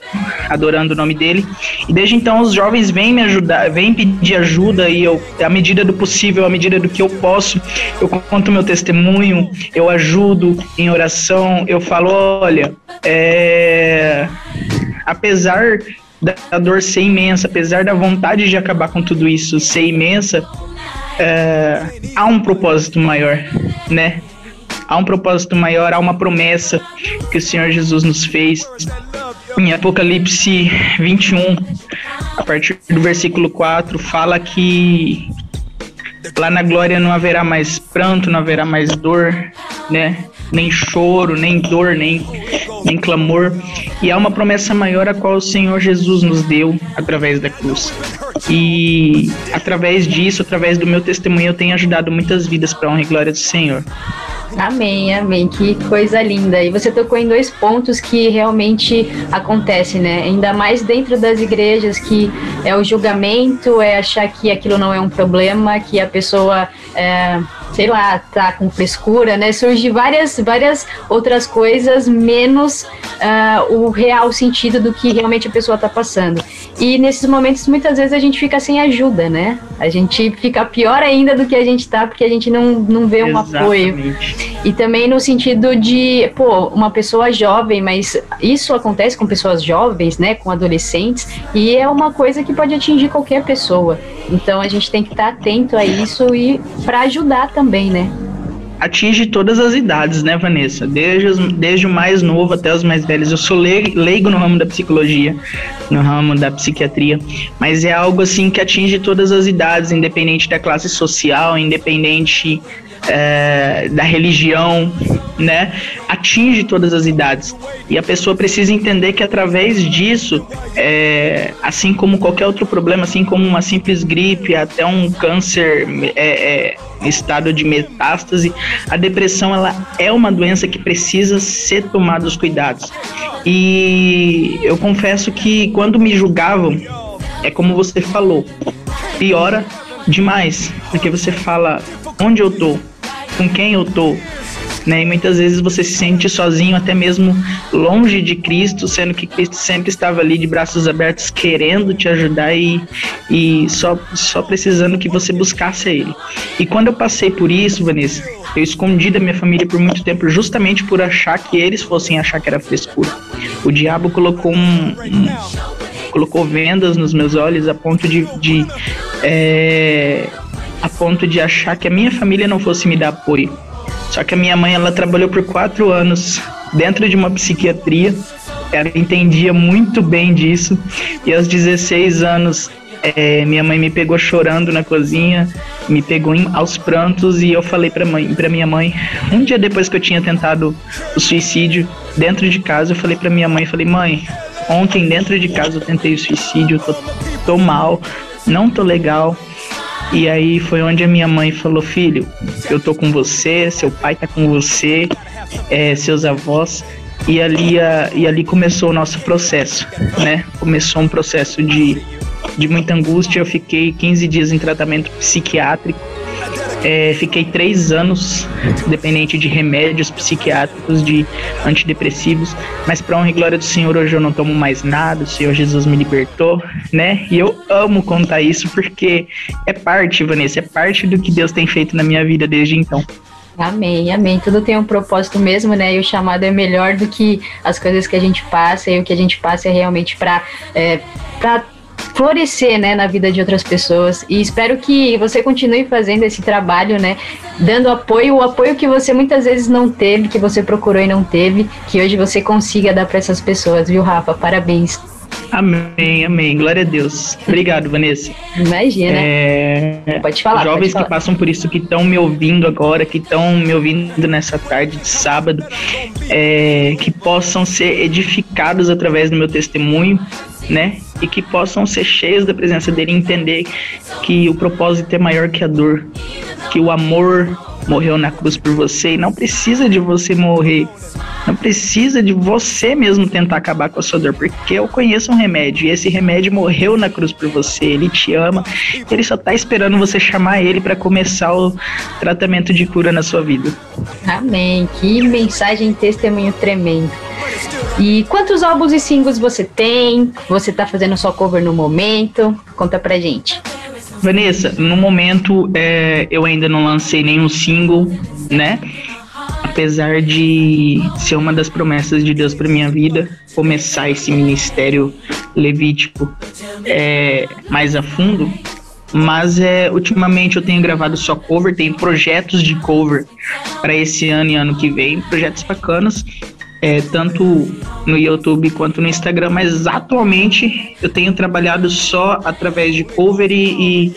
adorando o nome dele. E desde então os jovens vêm me ajudar, vêm pedir ajuda e eu, à medida do possível, à medida do que eu posso, eu conto meu testemunho, eu ajudo em oração, eu falo, olha, é, apesar da dor ser imensa, apesar da vontade de acabar com tudo isso ser imensa, é, há um propósito maior, né? Há um propósito maior, há uma promessa que o Senhor Jesus nos fez. Em Apocalipse 21, a partir do versículo 4, fala que lá na glória não haverá mais pranto, não haverá mais dor, né? Nem choro, nem dor, nem, nem clamor. E há uma promessa maior a qual o Senhor Jesus nos deu através da cruz. E através disso, através do meu testemunho, eu tenho ajudado muitas vidas para honra e glória do Senhor. Amém, amém. Que coisa linda. E você tocou em dois pontos que realmente acontecem, né? Ainda mais dentro das igrejas, que é o julgamento, é achar que aquilo não é um problema, que a pessoa. É, sei lá, tá com frescura, né? Surge várias, várias outras coisas, menos uh, o real sentido do que realmente a pessoa tá passando. E nesses momentos, muitas vezes, a gente fica sem ajuda, né? A gente fica pior ainda do que a gente tá, porque a gente não, não vê um Exatamente. apoio. E também no sentido de, pô, uma pessoa jovem, mas isso acontece com pessoas jovens, né? Com adolescentes, e é uma coisa que pode atingir qualquer pessoa. Então a gente tem que estar atento a isso e para ajudar também, né? Atinge todas as idades, né, Vanessa? Desde, os, desde o mais novo até os mais velhos. Eu sou leigo no ramo da psicologia, no ramo da psiquiatria, mas é algo assim que atinge todas as idades, independente da classe social, independente é, da religião, né? Atinge todas as idades. E a pessoa precisa entender que através disso, é, assim como qualquer outro problema, assim como uma simples gripe, até um câncer é, em estado de metástase, a depressão ela é uma doença que precisa ser tomada os cuidados. E eu confesso que quando me julgavam, é como você falou, piora demais, porque você fala onde eu tô, com quem eu tô, né? E muitas vezes você se sente sozinho, até mesmo longe de Cristo, sendo que Cristo sempre estava ali de braços abertos, querendo te ajudar e, e só, só precisando que você buscasse a Ele. E quando eu passei por isso, Vanessa, eu escondi da minha família por muito tempo, justamente por achar que eles fossem achar que era frescura. O diabo colocou um, um colocou vendas nos meus olhos a ponto de, de é, a ponto de achar que a minha família não fosse me dar apoio. Só que a minha mãe, ela trabalhou por quatro anos dentro de uma psiquiatria, ela entendia muito bem disso, e aos 16 anos, é, minha mãe me pegou chorando na cozinha, me pegou em, aos prantos. E eu falei para mãe, para minha mãe, um dia depois que eu tinha tentado o suicídio dentro de casa, eu falei para minha mãe, falei: "Mãe, ontem dentro de casa eu tentei o suicídio, tô, tô mal, não tô legal, e aí foi onde a minha mãe falou: Filho, eu tô com você, seu pai tá com você, é, seus avós. E ali, a, e ali começou o nosso processo, né? Começou um processo de, de muita angústia. Eu fiquei 15 dias em tratamento psiquiátrico é, fiquei três anos dependente de remédios psiquiátricos, de antidepressivos, mas para honra e glória do Senhor, hoje eu não tomo mais nada, o Senhor Jesus me libertou, né? E eu amo contar isso porque é parte, Vanessa, é parte do que Deus tem feito na minha vida desde então. Amém, amém. Tudo tem um propósito mesmo, né? E o chamado é melhor do que as coisas que a gente passa, e o que a gente passa é realmente para é, pra florescer, né, na vida de outras pessoas. E espero que você continue fazendo esse trabalho, né, dando apoio, o apoio que você muitas vezes não teve, que você procurou e não teve, que hoje você consiga dar para essas pessoas, viu, Rafa? Parabéns. Amém, amém. Glória a Deus. Obrigado, Vanessa. Imagina. É, pode falar. Jovens pode falar. que passam por isso, que estão me ouvindo agora, que estão me ouvindo nessa tarde de sábado, é, que possam ser edificados através do meu testemunho, né? E que possam ser cheios da presença dele e entender que o propósito é maior que a dor, que o amor morreu na cruz por você e não precisa de você morrer. Não precisa de você mesmo tentar acabar com a sua dor, porque eu conheço um remédio e esse remédio morreu na cruz por você. Ele te ama, ele só tá esperando você chamar ele para começar o tratamento de cura na sua vida. Amém. Que mensagem e testemunho tremendo. E quantos álbuns e singles você tem? Você tá fazendo só cover no momento? Conta pra gente. Vanessa, no momento é, eu ainda não lancei nenhum single, né? Apesar de ser uma das promessas de Deus para minha vida, começar esse ministério levítico é, mais a fundo, mas é, ultimamente eu tenho gravado só cover, tem projetos de cover para esse ano e ano que vem, projetos bacanas, é, tanto no YouTube quanto no Instagram, mas atualmente eu tenho trabalhado só através de cover e,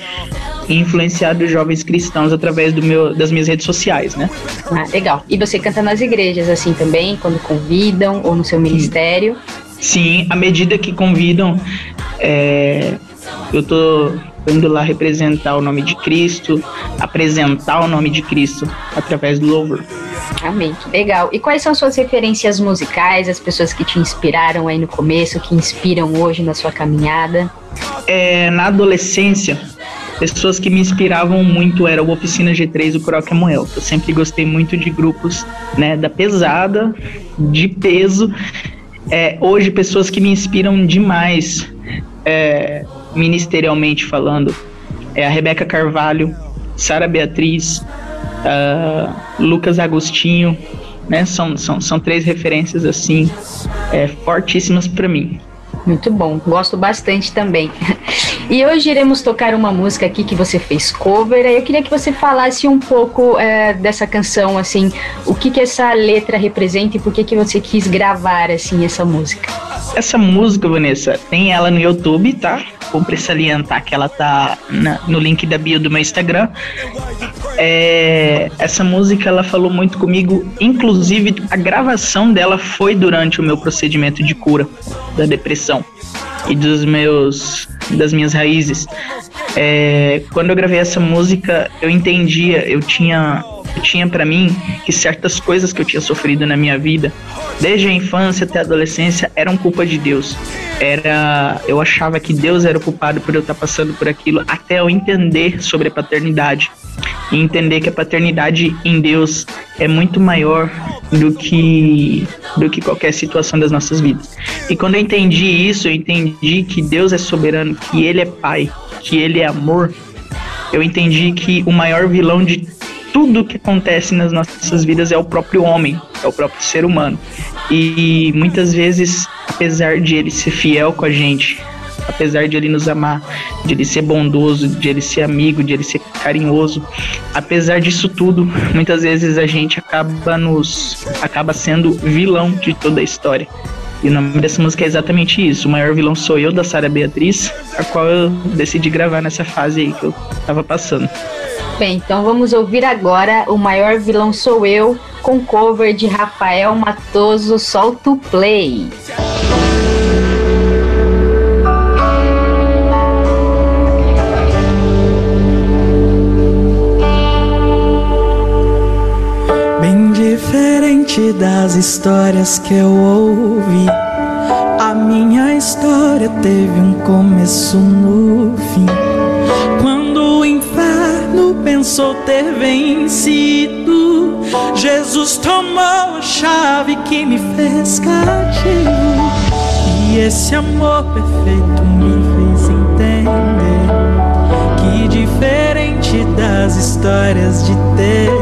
e influenciado jovens cristãos através do meu, das minhas redes sociais, né? Ah, legal. E você canta nas igrejas assim também, quando convidam ou no seu ministério? Sim, à medida que convidam, é, eu tô indo lá representar o nome de Cristo, apresentar o nome de Cristo através do louvor. Amém, legal. E quais são suas referências musicais, as pessoas que te inspiraram aí no começo, que inspiram hoje na sua caminhada? É, na adolescência, pessoas que me inspiravam muito eram o Oficina G3 e o Croque Amoel. Eu sempre gostei muito de grupos né, da pesada, de peso. É, hoje, pessoas que me inspiram demais, é, ministerialmente falando, é a Rebeca Carvalho, Sara Beatriz, uh, Lucas Agostinho, né? São, são, são três referências assim é, fortíssimas para mim. Muito bom, gosto bastante também. E hoje iremos tocar uma música aqui que você fez cover. Eu queria que você falasse um pouco é, dessa canção, assim, o que que essa letra representa e por que que você quis gravar assim essa música. Essa música, Vanessa, tem ela no YouTube, tá? Cumpre salientar que ela tá na- no link da bio do meu Instagram. É, essa música ela falou muito comigo, inclusive a gravação dela foi durante o meu procedimento de cura da depressão e dos meus das minhas raízes. É, quando eu gravei essa música, eu entendia, eu tinha eu tinha para mim que certas coisas que eu tinha sofrido na minha vida, desde a infância até a adolescência, eram culpa de Deus. Era, eu achava que Deus era o culpado por eu estar passando por aquilo, até eu entender sobre a paternidade e entender que a paternidade em Deus é muito maior do que do que qualquer situação das nossas vidas. E quando eu entendi isso, eu entendi que Deus é soberano, que ele é pai, que ele é amor. Eu entendi que o maior vilão de tudo que acontece nas nossas vidas é o próprio homem, é o próprio ser humano. E muitas vezes, apesar de ele ser fiel com a gente, apesar de ele nos amar, de ele ser bondoso, de ele ser amigo, de ele ser carinhoso, apesar disso tudo, muitas vezes a gente acaba nos acaba sendo vilão de toda a história. E o nome dessa música é exatamente isso. O maior vilão sou eu, da Sara Beatriz, a qual eu decidi gravar nessa fase aí que eu tava passando. Bem, então vamos ouvir agora O Maior Vilão Sou Eu, com cover de Rafael Matoso, solta o play. Diferente das histórias que eu ouvi. A minha história teve um começo no fim. Quando o inferno pensou ter vencido, Jesus tomou a chave que me fez cativo. E esse amor perfeito me fez entender que diferente das histórias de TV,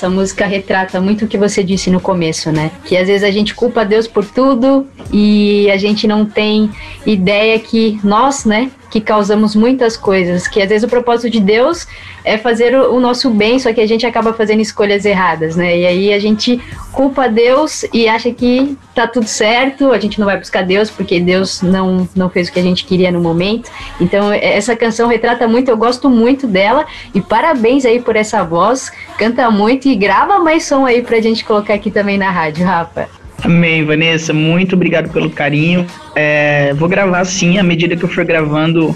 essa música retrata muito o que você disse no começo, né? Que às vezes a gente culpa Deus por tudo e a gente não tem ideia que nós, né, que causamos muitas coisas, que às vezes o propósito de Deus é fazer o, nosso bem, só que a gente acaba fazendo escolhas erradas, né? E aí a gente culpa Deus e acha que tá tudo certo, a gente não vai buscar Deus porque Deus não, não fez o que a gente queria no momento. Então, é- essa canção retrata muito, eu gosto muito dela e parabéns aí por essa voz, canta muito e grava mais som aí pra gente colocar aqui também na rádio, Rafa. Amém, Vanessa. Muito obrigado pelo carinho. É, vou gravar sim, à medida que eu for gravando,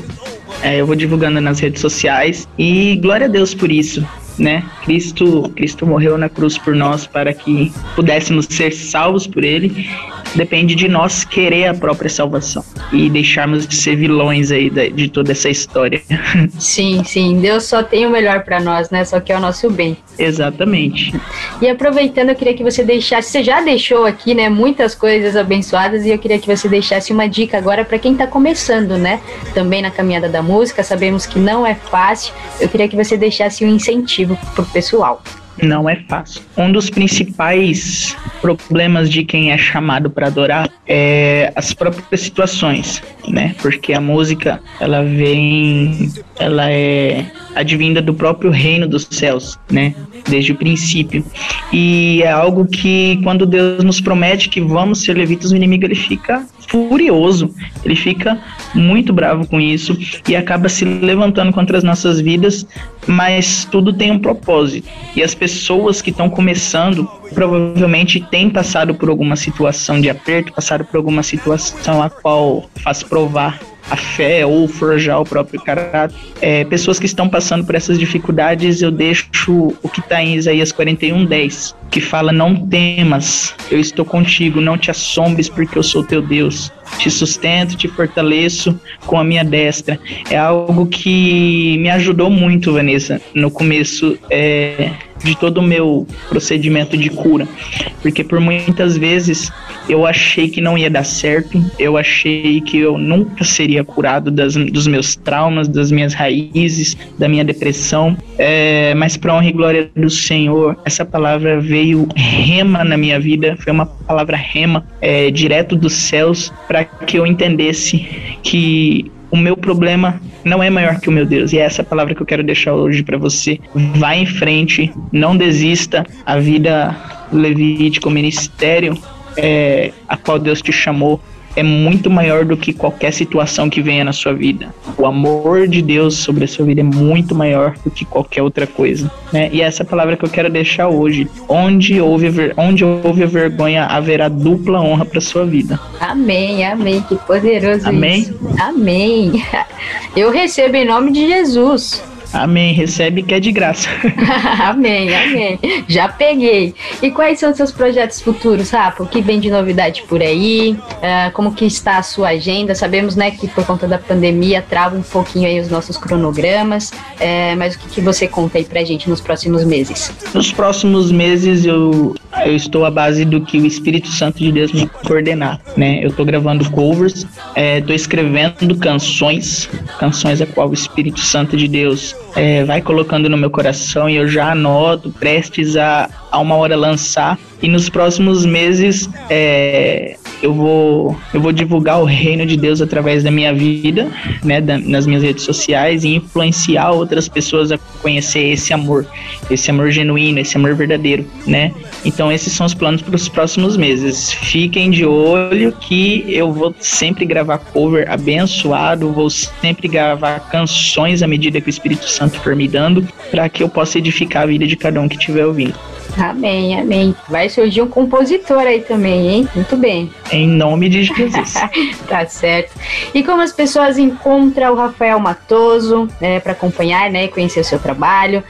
é, eu vou divulgando nas redes sociais. E glória a Deus por isso, né? Cristo, Cristo morreu na cruz por nós para que pudéssemos ser salvos por Ele. Depende de nós querer a própria salvação e deixarmos de ser vilões aí da- de toda essa história. Sim, sim, Deus só tem o melhor pra nós, né? Só que é o nosso bem. Exatamente. E aproveitando, eu queria que você deixasse, você já deixou aqui, né, muitas coisas abençoadas e eu queria que você deixasse uma dica agora para quem tá começando, né? Também na caminhada da música, sabemos que não é fácil. Eu queria que você deixasse um incentivo pro pessoal. Não é fácil. Um dos principais problemas de quem é chamado para adorar é as próprias situações, né? Porque a música, ela vem, ela é advinda do próprio reino dos céus, né? Desde o princípio. E é algo que quando Deus nos promete que vamos ser levitas, o inimigo ele fica furioso, ele fica muito bravo com isso e acaba se levantando contra as nossas vidas, mas tudo tem um propósito. E as pessoas que estão começando provavelmente têm passado por alguma situação de aperto, passaram por alguma situação a qual faz provar a fé ou forjar o próprio caráter. É, pessoas que estão passando por essas dificuldades, eu deixo o que está em Isaías 41, 10, que fala: Não temas, eu estou contigo, não te assombres, porque eu sou teu Deus. Te sustento, te fortaleço com a minha destra. É algo que me ajudou muito, Vanessa, no começo é, de todo o meu procedimento de cura. Porque por muitas vezes eu achei que não ia dar certo, eu achei que eu nunca seria curado das, dos meus traumas, das minhas raízes, da minha depressão. É, mas para honra e glória do Senhor, essa palavra veio rema na minha vida, foi uma palavra rema é, direto dos céus para que eu entendesse que o meu problema não é maior que o meu Deus. E é essa palavra que eu quero deixar hoje para você. Vá em frente, não desista. A vida levítico, o ministério é, a qual Deus te chamou é muito maior do que qualquer situação que venha na sua vida. O amor de Deus sobre a sua vida é muito maior do que qualquer outra coisa, né? E essa é a palavra que eu quero deixar hoje. Onde houve, ver- onde houve a vergonha, haverá dupla honra para sua vida. Amém, amém, que poderoso Amém? isso. Amém. Eu recebo em nome de Jesus. Amém. Recebe que é de graça. amém, amém. Já peguei. E quais são os seus projetos futuros, Rafa? O que vem de novidade por aí? Ah, como que está a sua agenda? Sabemos, né, que por conta da pandemia trava um pouquinho aí os nossos cronogramas. É, mas o que, que você conta aí pra gente nos próximos meses? Nos próximos meses eu, eu estou à base do que o Espírito Santo de Deus me coordenar, né? Eu estou gravando covers, estou escrevendo canções, canções a qual o Espírito Santo de Deus é, vai colocando no meu coração e eu já anoto, prestes a, a uma hora lançar. E nos próximos meses é, eu vou eu vou divulgar o reino de Deus através da minha vida, né, da- nas minhas redes sociais e influenciar outras pessoas a conhecer esse amor, esse amor genuíno, esse amor verdadeiro, né? Então esses são os planos para os próximos meses. Fiquem de olho que eu vou sempre gravar cover abençoado, vou sempre gravar canções à medida que o Espírito Santo for me dando, para que eu possa edificar a vida de cada um que estiver ouvindo. Amém, amém. Vai surgir um compositor aí também, hein? Muito bem. Em nome de Jesus. tá certo. E como as pessoas encontram o Rafael Matoso é, para acompanhar, né, e conhecer o seu trabalho?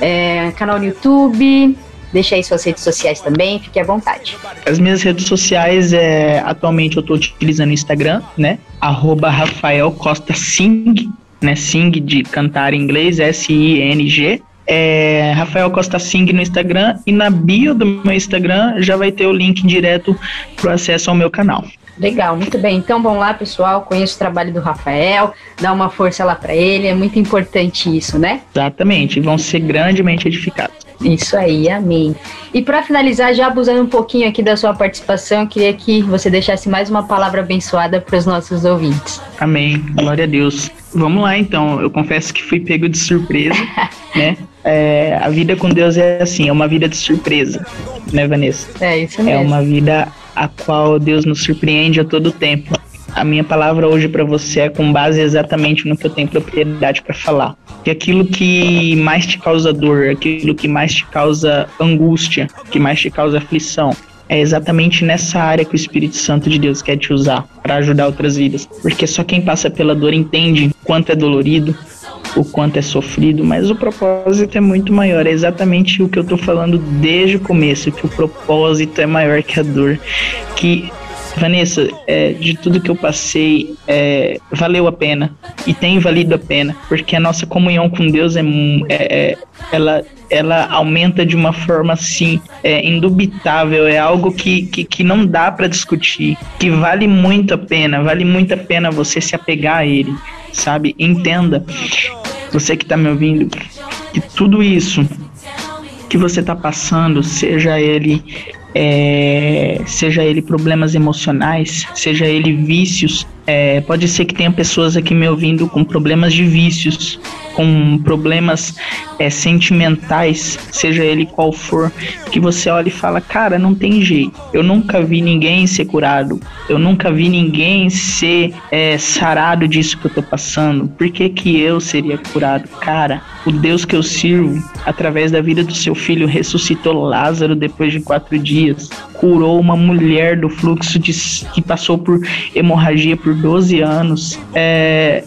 É, canal no YouTube, Deixa aí suas redes sociais também, fique à vontade. As minhas redes sociais, é, atualmente eu estou utilizando o Instagram, né? Arroba Rafael Costa Sing, né? Sing de cantar em inglês, S-I-N-G. É, Rafael Costa Sing no Instagram e na bio do meu Instagram já vai ter o link direto para o acesso ao meu canal. Legal, muito bem. Então vamos lá, pessoal. Conheça o trabalho do Rafael, dá uma força lá para ele. É muito importante isso, né? Exatamente. Vão ser grandemente edificados. Isso aí, amém. E para finalizar, já abusando um pouquinho aqui da sua participação, eu queria que você deixasse mais uma palavra abençoada para os nossos ouvintes. Amém. Glória a Deus. Vamos lá, então. Eu confesso que fui pego de surpresa, né? É, a vida com Deus é assim, é uma vida de surpresa, né, Vanessa? É isso mesmo. É uma vida a qual Deus nos surpreende a todo tempo. A minha palavra hoje para você é com base exatamente no que eu tenho propriedade para falar. Que aquilo que mais te causa dor, aquilo que mais te causa angústia, que mais te causa aflição, é exatamente nessa área que o Espírito Santo de Deus quer te usar para ajudar outras vidas. Porque só quem passa pela dor entende quanto é dolorido, o quanto é sofrido, mas o propósito é muito maior. É exatamente o que eu tô falando desde o começo, que o propósito é maior que a dor. Que Vanessa, é, de tudo que eu passei, é, valeu a pena e tem valido a pena, porque a nossa comunhão com Deus é, é ela, ela aumenta de uma forma assim é, indubitável, é algo que, que, que não dá para discutir, que vale muito a pena, vale muito a pena você se apegar a ele, sabe? Entenda, você que está me ouvindo, que tudo isso que você está passando, seja ele é, seja ele problemas emocionais, seja ele vícios. É, pode ser que tenha pessoas aqui me ouvindo com problemas de vícios, com problemas é, sentimentais, seja ele qual for, que você olha e fala, cara, não tem jeito. Eu nunca vi ninguém ser curado. Eu nunca vi ninguém ser é, sarado disso que eu tô passando. Por que, que eu seria curado? Cara, o Deus que eu sirvo, através da vida do seu filho, ressuscitou Lázaro depois de quatro dias, curou uma mulher do fluxo de, que passou por hemorragia por 12 anos. É,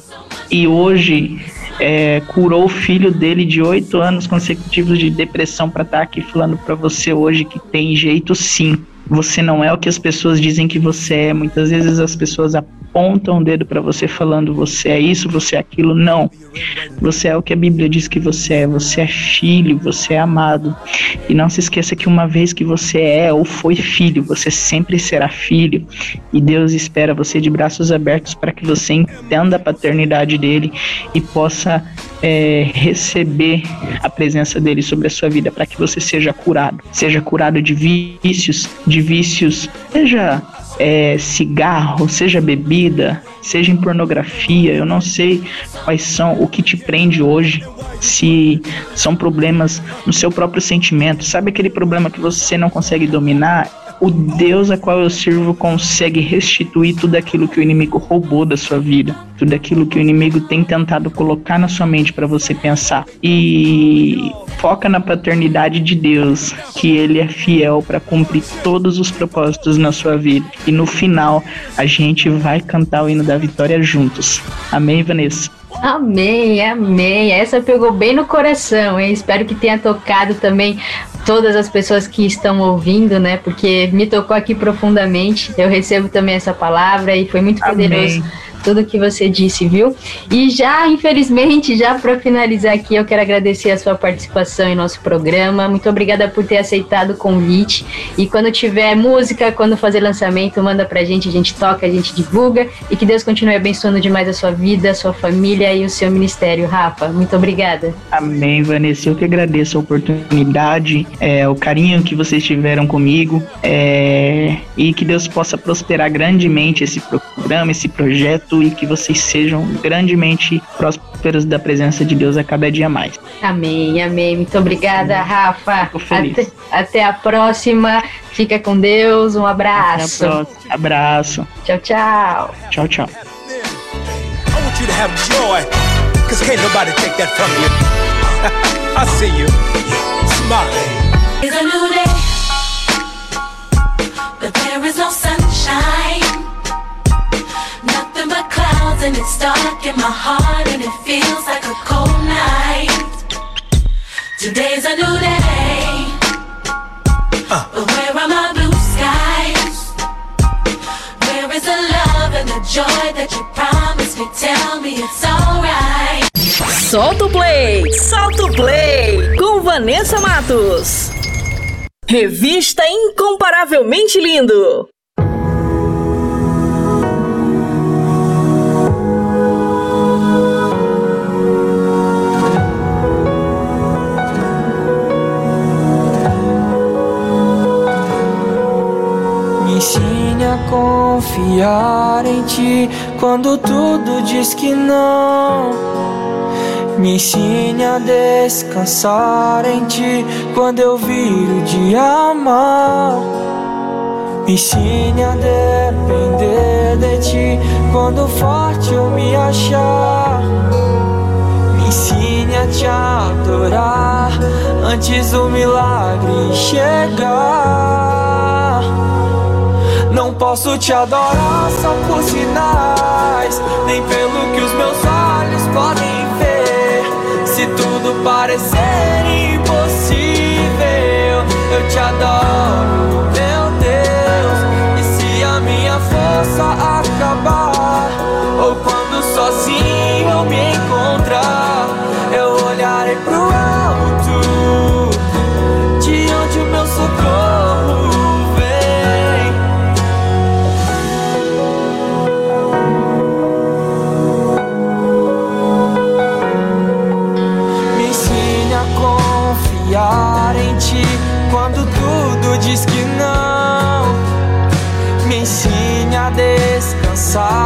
e hoje é, curou o filho dele de oito anos consecutivos de depressão para estar tá aqui falando para você hoje que tem jeito sim. Você não é o que as pessoas dizem que você é. Muitas vezes as pessoas apontam o dedo para você falando você é isso, você é aquilo. Não. Você é o que a Bíblia diz que você é. Você é filho, você é amado. E não se esqueça que uma vez que você é ou foi filho, você sempre será filho. E Deus espera você de braços abertos para que você entenda a paternidade dele e possa é, receber a presença dele sobre a sua vida para que você seja curado. Seja curado de vícios, de vícios, seja é, cigarro, seja bebida, seja em pornografia, eu não sei quais são o que te prende hoje, se são problemas no seu próprio sentimento, sabe aquele problema que você não consegue dominar? O Deus a qual eu sirvo consegue restituir tudo aquilo que o inimigo roubou da sua vida, tudo aquilo que o inimigo tem tentado colocar na sua mente para você pensar. E foca na paternidade de Deus, que ele é fiel para cumprir todos os propósitos na sua vida. E no final, a gente vai cantar o hino da vitória juntos. Amém, Vanessa? Amém, amém. Essa pegou bem no coração, hein? Espero que tenha tocado também todas as pessoas que estão ouvindo, né? Porque me tocou aqui profundamente. Eu recebo também essa palavra e foi muito poderoso. Amém tudo que você disse, viu? E já, infelizmente, já para finalizar aqui, eu quero agradecer a sua participação em nosso programa. Muito obrigada por ter aceitado o convite. E quando tiver música, quando fazer lançamento, manda pra gente, a gente toca, a gente divulga. E que Deus continue abençoando demais a sua vida, a sua família e o seu ministério, Rafa. Muito obrigada. Amém, Vanessa. Eu que agradeço a oportunidade, é, o carinho que vocês tiveram comigo é, e que Deus possa prosperar grandemente esse programa, esse projeto e que vocês sejam grandemente prósperos da presença de Deus a cada dia mais. Amém, amém. Muito obrada, Rafa. Até, até a próxima. Fica com Deus. Um abraço. Abraço. Tchau, tchau. Tchau, tchau. I want you to have joy, cause can't nobody take that from you. I see you. Smile. And it's dark in my heart, and it feels like a cold night. Today's a new day, but where are my blue skies? Where is the love and the joy that you promised me? Tell me it's alright. Solta o play! Solta o play! Com Vanessa Matos. Revista Incomparavelmente Lindo. Confiar em ti quando tudo diz que não. Me ensine a descansar em ti quando eu viro de amar. Me ensine a depender de ti quando forte eu me achar. Me ensine a te adorar antes do milagre chegar. Posso te adorar só por sinais, nem pelo que os meus olhos podem ver. Se tudo parecer impossível, eu te adoro, meu Deus. E se a minha força acabar, ou quando sozinho eu me diz que não. Me ensine a descansar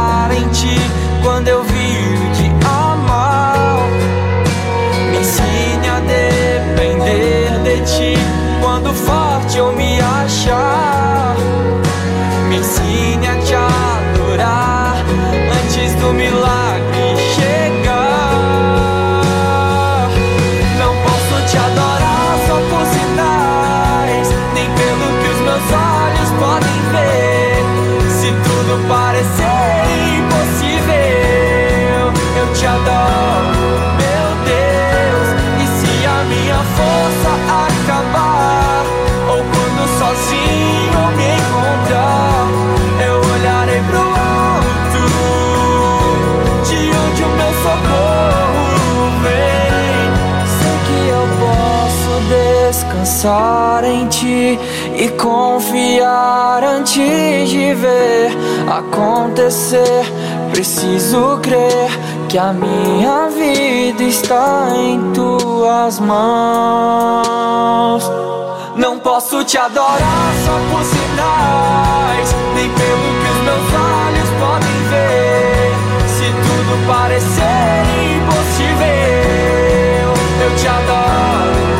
e confiar antes de ver acontecer. Preciso crer que a minha vida está em tuas mãos. Não posso te adorar só por sinais, nem pelo que os meus olhos podem ver. Se tudo parecer impossível, eu te adoro,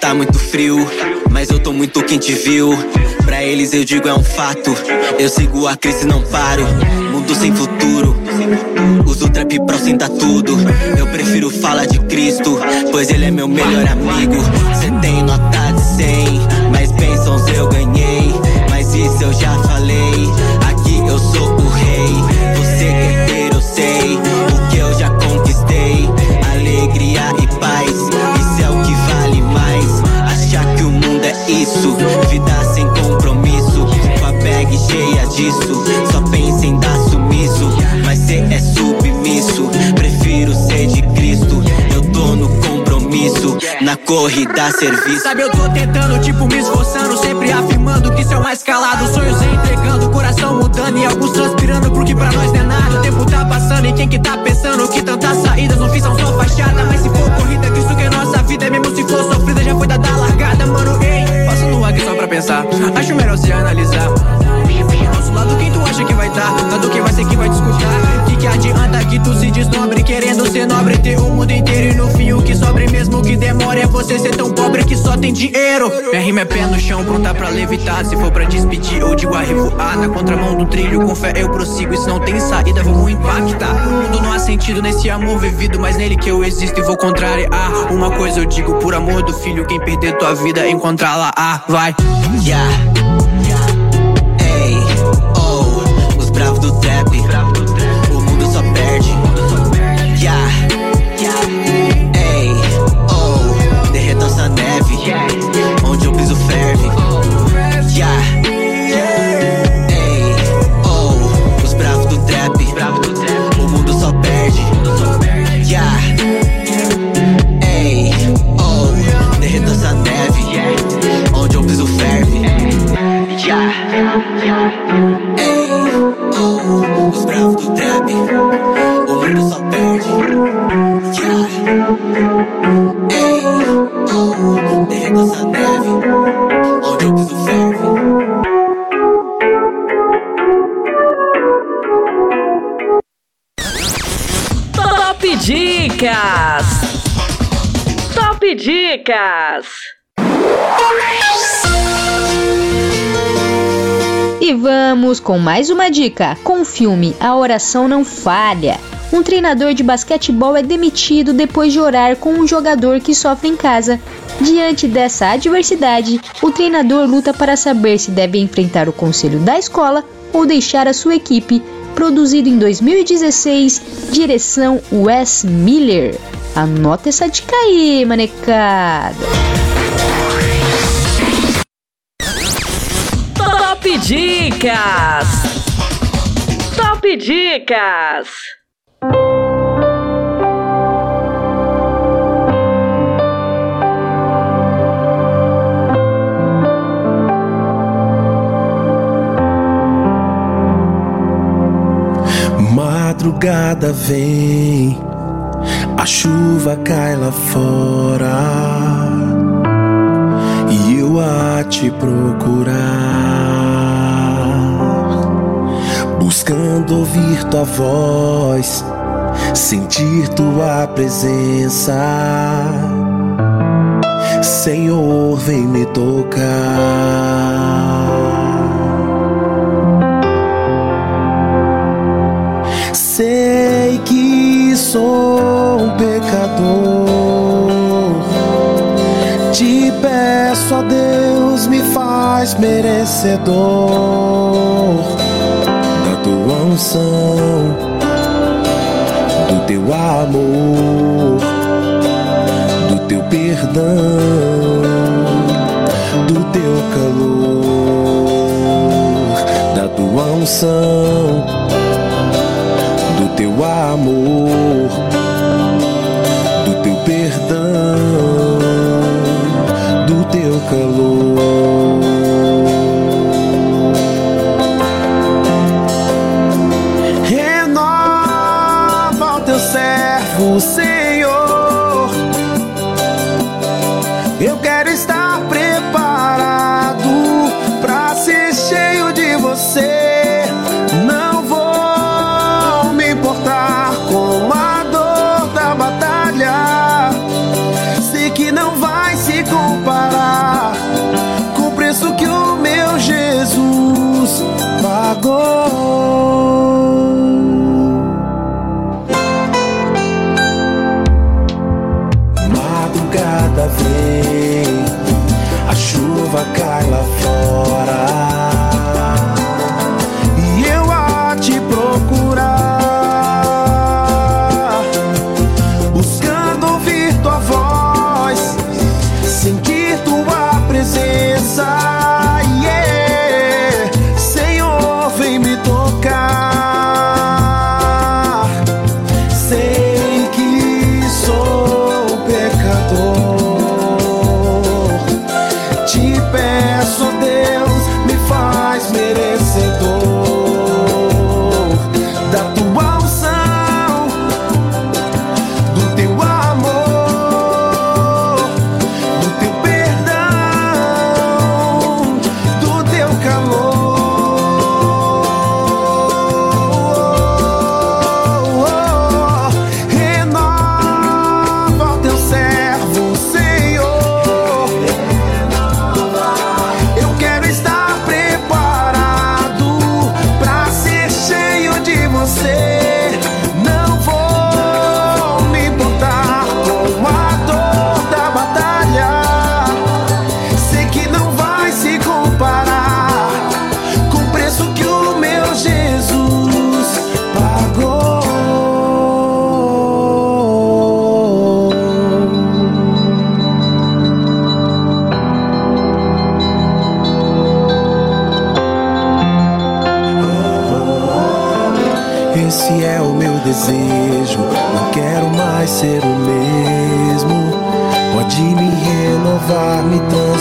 Tá muito frio, mas eu tô muito quente, viu? Pra eles eu digo é um fato. Eu sigo a crise, não paro. Mundo sem futuro. Uso trap pra ostentar tudo. Eu prefiro falar de Cristo, pois ele é meu melhor amigo. Cê tem nota de 100, mas bênçãos eu ganhei. Mas isso eu já falei. Aqui eu sou o rei. Isso. Vida sem compromisso. Com a bag cheia disso. Só pensa em dar sumiço. Mas cê é submisso. Prefiro ser de Cristo. Eu tô no compromisso. Na corrida, serviço. Sabe, eu tô tentando, tipo, me esforçando, sempre afirmando que o mais calado. Sonhos entregando, coração mudando e alguns transpirando pro que pra tem dinheiro. Minha rima é pé no chão, pronta pra levitar. Se for pra despedir, eu digo a revoar. Na contramão do trilho, com fé eu prossigo. Se não tem saída, vamos impactar. O mundo não há sentido nesse amor vivido, mas nele que eu existo e vou contrariar. Uma coisa eu digo por amor do filho: quem perder tua vida, encontrá-la. Ah, vai. Yeah. Ei, oh, os bravos do trap. Dicas! E vamos com mais uma dica. Com o filme A Oração Não Falha. Um treinador de basquetebol é demitido depois de orar com um jogador que sofre em casa. Diante dessa adversidade, o treinador luta para saber se deve enfrentar o conselho da escola ou deixar a sua equipe. Produzido em 2016, direção Wes Miller. Anota essa dica aí, manecada. Top Dicas! Top Dicas! Madrugada vem, a chuva cai lá fora e eu a te procurar, buscando ouvir tua voz, sentir tua presença. Senhor, vem me tocar. Sou um pecador. Te peço a Deus, me faz merecedor da tua unção, do teu amor, do teu perdão, do teu calor, da tua unção do teu amor, calor. Renova o teu servo, Senhor.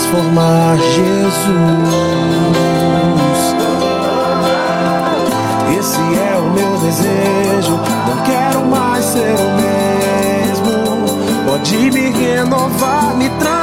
Transformar, Jesus. Esse é o meu desejo. Não quero mais ser o mesmo. Pode me renovar, me transformar,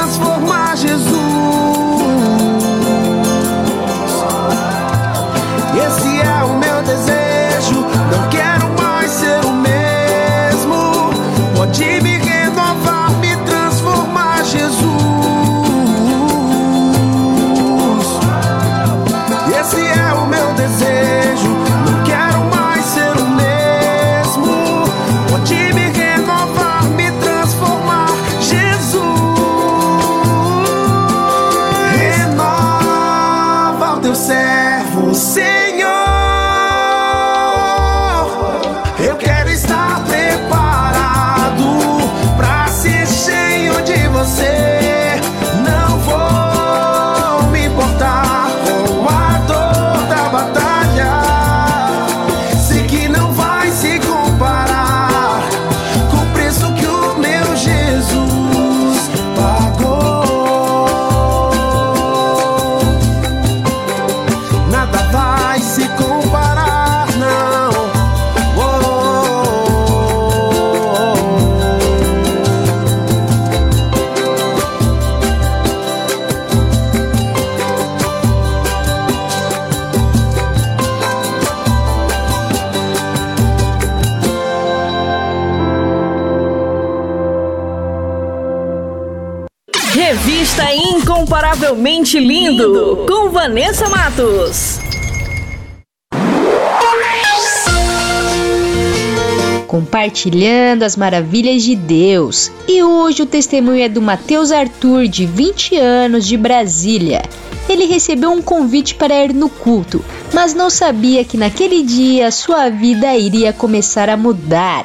Incomparavelmente Lindo, com Vanessa Matos. Compartilhando as maravilhas de Deus. E hoje o testemunho é do Matheus Arthur, de 20 anos, de Brasília. Ele recebeu um convite para ir no culto, mas não sabia que naquele dia sua vida iria começar a mudar.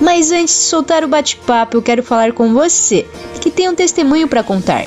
Mas antes de soltar o bate-papo, eu quero falar com você, que tem um testemunho para contar.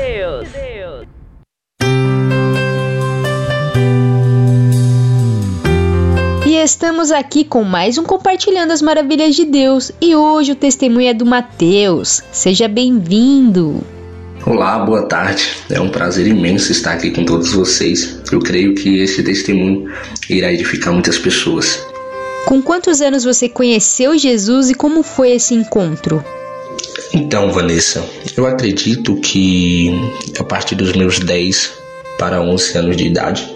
Estamos aqui com mais um Compartilhando as Maravilhas de Deus. E hoje o testemunho é do Mateus. Seja bem-vindo! Olá, boa tarde. É um prazer imenso estar aqui com todos vocês. Eu creio que este testemunho irá edificar muitas pessoas. Com quantos anos você conheceu Jesus e como foi esse encontro? Então, Vanessa, eu acredito que a partir dos meus 10 para 11 anos de idade.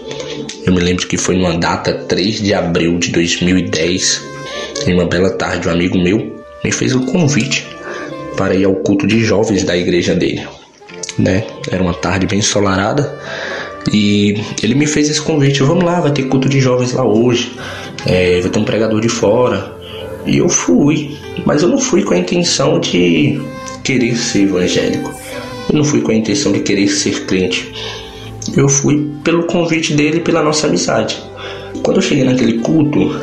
Eu me lembro que foi numa data 3 de abril de 2010, em uma bela tarde, um amigo meu me fez um convite para ir ao culto de jovens da igreja dele. Né? Era uma tarde bem ensolarada e ele me fez esse convite: vamos lá, vai ter culto de jovens lá hoje, é, vai ter um pregador de fora. E eu fui, mas eu não fui com a intenção de querer ser evangélico, eu não fui com a intenção de querer ser crente. Eu fui pelo convite dele, pela nossa amizade. Quando eu cheguei naquele culto,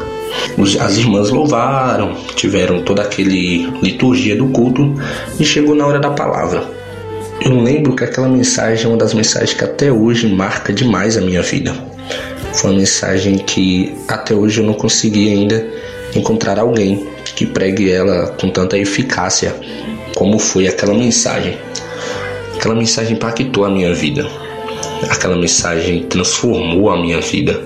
as irmãs louvaram, tiveram toda aquele liturgia do culto e chegou na hora da palavra. Eu lembro que aquela mensagem é uma das mensagens que até hoje marca demais a minha vida. Foi uma mensagem que até hoje eu não consegui ainda encontrar alguém que pregue ela com tanta eficácia como foi aquela mensagem. Aquela mensagem impactou a minha vida. Aquela mensagem transformou a minha vida.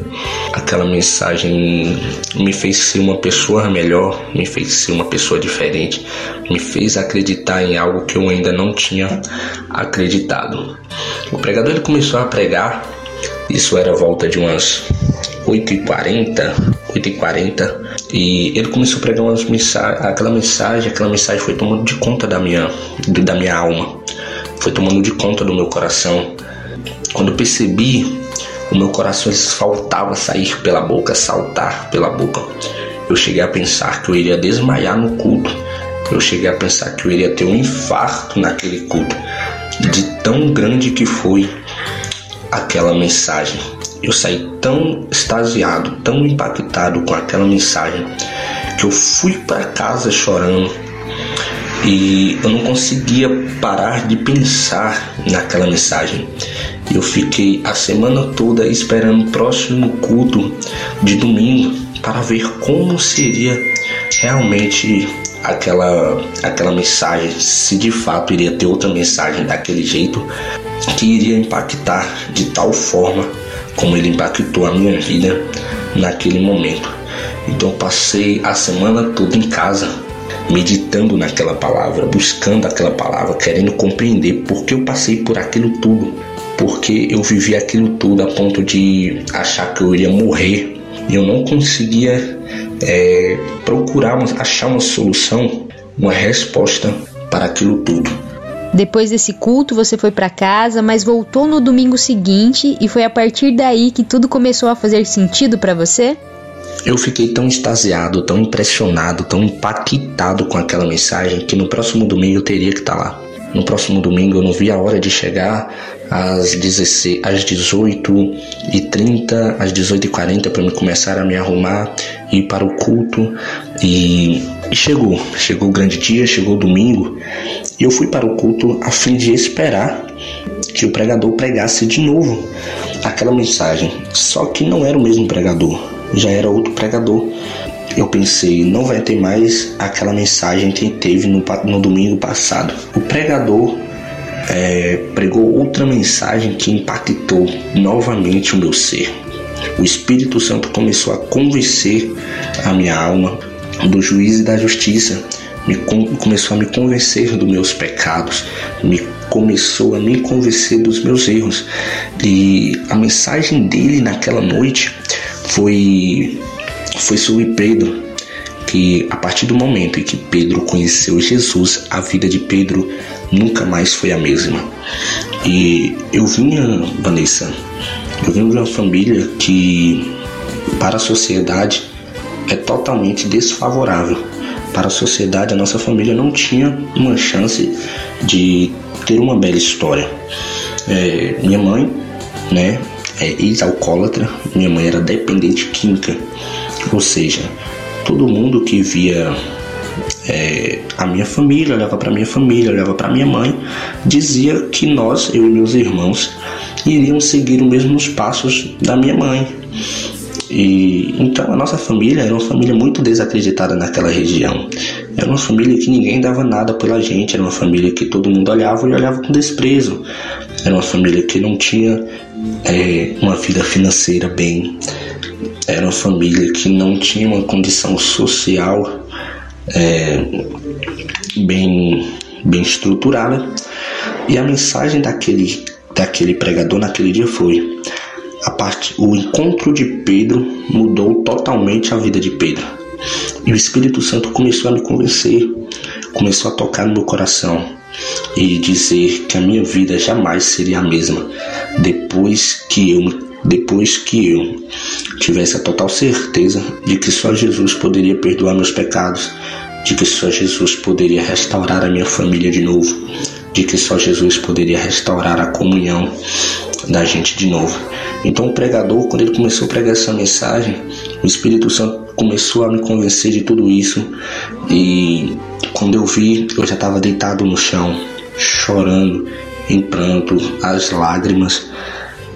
Aquela mensagem me fez ser uma pessoa melhor, me fez ser uma pessoa diferente, me fez acreditar em algo que eu ainda não tinha acreditado. O pregador ele começou a pregar, isso era volta de umas 8h40, 8h40, e ele começou a pregar umas mensagens, aquela mensagem, aquela mensagem foi tomando de conta da minha, da minha alma, foi tomando de conta do meu coração. Quando percebi, o meu coração faltava sair pela boca, saltar pela boca. Eu cheguei a pensar que eu iria desmaiar no culto. Eu cheguei a pensar que eu iria ter um infarto naquele culto, de tão grande que foi aquela mensagem. Eu saí tão extasiado, tão impactado com aquela mensagem, que eu fui para casa chorando e eu não conseguia parar de pensar naquela mensagem. Eu fiquei a semana toda esperando o próximo culto de domingo para ver como seria realmente aquela aquela mensagem, se de fato iria ter outra mensagem daquele jeito que iria impactar de tal forma como ele impactou a minha vida naquele momento. Então passei a semana toda em casa meditando naquela palavra, buscando aquela palavra, querendo compreender por que eu passei por aquilo tudo, porque eu vivi aquilo tudo a ponto de achar que eu iria morrer e eu não conseguia é, procurar achar uma solução, uma resposta para aquilo tudo. Depois desse culto, você foi para casa, mas voltou no domingo seguinte e foi a partir daí que tudo começou a fazer sentido para você? Eu fiquei tão extasiado, tão impressionado, tão impactado com aquela mensagem que no próximo domingo eu teria que estar tá lá. No próximo domingo eu não vi a hora de chegar às, 16, às 18h30, às 18h40 para me começar a me arrumar e ir para o culto. E, e chegou, chegou o grande dia, chegou o domingo. E eu fui para o culto a fim de esperar que o pregador pregasse de novo aquela mensagem. Só que não era o mesmo pregador, já era outro pregador eu pensei, não vai ter mais aquela mensagem que teve no, no domingo passado. O pregador é, pregou outra mensagem que impactou novamente o meu ser. O Espírito Santo começou a convencer a minha alma do juízo e da justiça, me começou a me convencer dos meus pecados, me começou a me convencer dos meus erros. E a mensagem dele naquela noite foi foi sobre Pedro, que a partir do momento em que Pedro conheceu Jesus, a vida de Pedro nunca mais foi a mesma. E eu vinha, Vanessa, eu venho de uma família que para a sociedade é totalmente desfavorável. Para a sociedade, a nossa família não tinha uma chance de ter uma bela história. É, minha mãe, né, é ex-alcoólatra, minha mãe era dependente química ou seja, todo mundo que via é, a minha família, olhava para minha família, olhava para minha mãe, dizia que nós, eu e meus irmãos, iríamos seguir os mesmos passos da minha mãe. E então a nossa família era uma família muito desacreditada naquela região. Era uma família que ninguém dava nada pela gente, era uma família que todo mundo olhava e olhava com desprezo. Era uma família que não tinha é, uma vida financeira bem, era uma família que não tinha uma condição social é, bem, bem estruturada. E a mensagem daquele daquele pregador naquele dia foi a parte, o encontro de Pedro mudou totalmente a vida de Pedro. E o Espírito Santo começou a me convencer, começou a tocar no meu coração e dizer que a minha vida jamais seria a mesma depois que eu depois que eu tivesse a total certeza de que só Jesus poderia perdoar meus pecados, de que só Jesus poderia restaurar a minha família de novo, de que só Jesus poderia restaurar a comunhão da gente de novo. Então o pregador, quando ele começou a pregar essa mensagem, o Espírito Santo começou a me convencer de tudo isso e quando eu vi, eu já estava deitado no chão, chorando, em pranto, as lágrimas.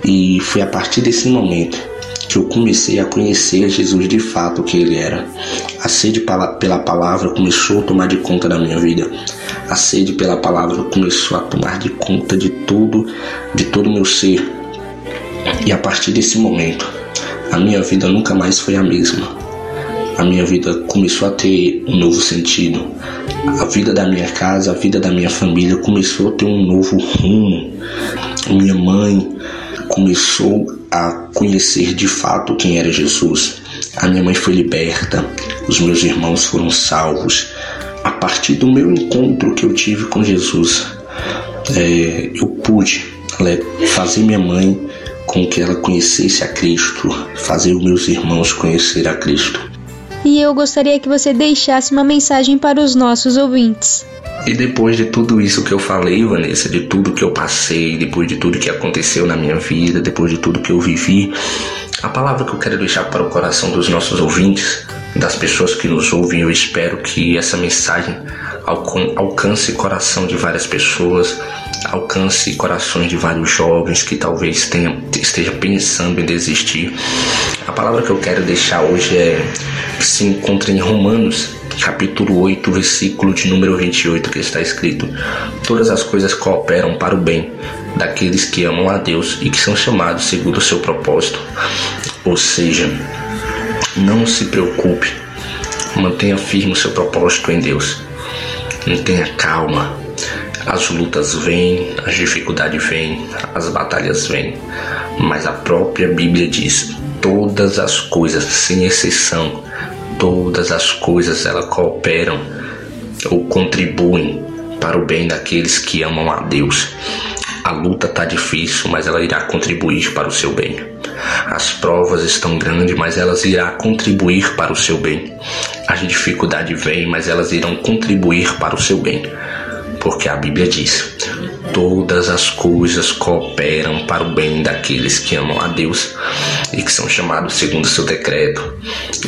E foi a partir desse momento que eu comecei a conhecer Jesus de fato que ele era. A sede pela palavra começou a tomar de conta da minha vida. A sede pela palavra começou a tomar de conta de tudo, de todo o meu ser. E a partir desse momento, a minha vida nunca mais foi a mesma. A minha vida começou a ter um novo sentido. A vida da minha casa, a vida da minha família começou a ter um novo rumo. Minha mãe começou a conhecer de fato quem era Jesus. A minha mãe foi liberta, os meus irmãos foram salvos. A partir do meu encontro que eu tive com Jesus, é, eu pude fazer minha mãe com que ela conhecesse a Cristo, fazer os meus irmãos conhecer a Cristo. E eu gostaria que você deixasse uma mensagem para os nossos ouvintes. E depois de tudo isso que eu falei, Vanessa, de tudo que eu passei, depois de tudo que aconteceu na minha vida, depois de tudo que eu vivi, a palavra que eu quero deixar para o coração dos nossos ouvintes, das pessoas que nos ouvem, eu espero que essa mensagem alcance o coração de várias pessoas, alcance corações de vários jovens que talvez tenham, esteja pensando em desistir. A palavra que eu quero deixar hoje é se encontra em Romanos capítulo 8, versículo de número 28, que está escrito: Todas as coisas cooperam para o bem daqueles que amam a Deus e que são chamados segundo o seu propósito. Ou seja, não se preocupe, mantenha firme o seu propósito em Deus. Mantenha calma. As lutas vêm, as dificuldades vêm, as batalhas vêm, mas a própria Bíblia diz: todas as coisas, sem exceção, todas as coisas elas cooperam ou contribuem para o bem daqueles que amam a Deus. A luta está difícil, mas ela irá contribuir para o seu bem. As provas estão grandes, mas elas irão contribuir para o seu bem. As dificuldades vêm, mas elas irão contribuir para o seu bem. Porque a Bíblia diz: todas as coisas cooperam para o bem daqueles que amam a Deus e que são chamados segundo o seu decreto.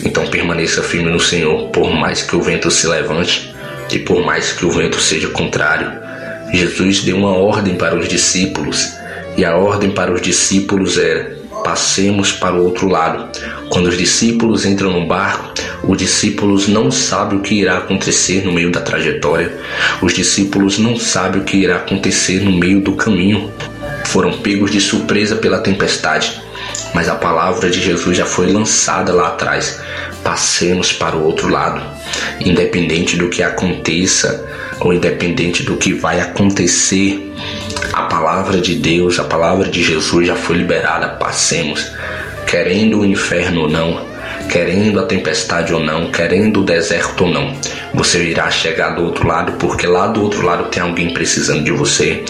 Então permaneça firme no Senhor, por mais que o vento se levante e por mais que o vento seja contrário. Jesus deu uma ordem para os discípulos e a ordem para os discípulos era: passemos para o outro lado. Quando os discípulos entram no barco, os discípulos não sabem o que irá acontecer no meio da trajetória. Os discípulos não sabem o que irá acontecer no meio do caminho. Foram pegos de surpresa pela tempestade, mas a palavra de Jesus já foi lançada lá atrás. Passemos para o outro lado. Independente do que aconteça ou independente do que vai acontecer, a palavra de Deus, a palavra de Jesus já foi liberada. Passemos, querendo o inferno ou não, querendo a tempestade ou não, querendo o deserto ou não, você irá chegar do outro lado, porque lá do outro lado tem alguém precisando de você,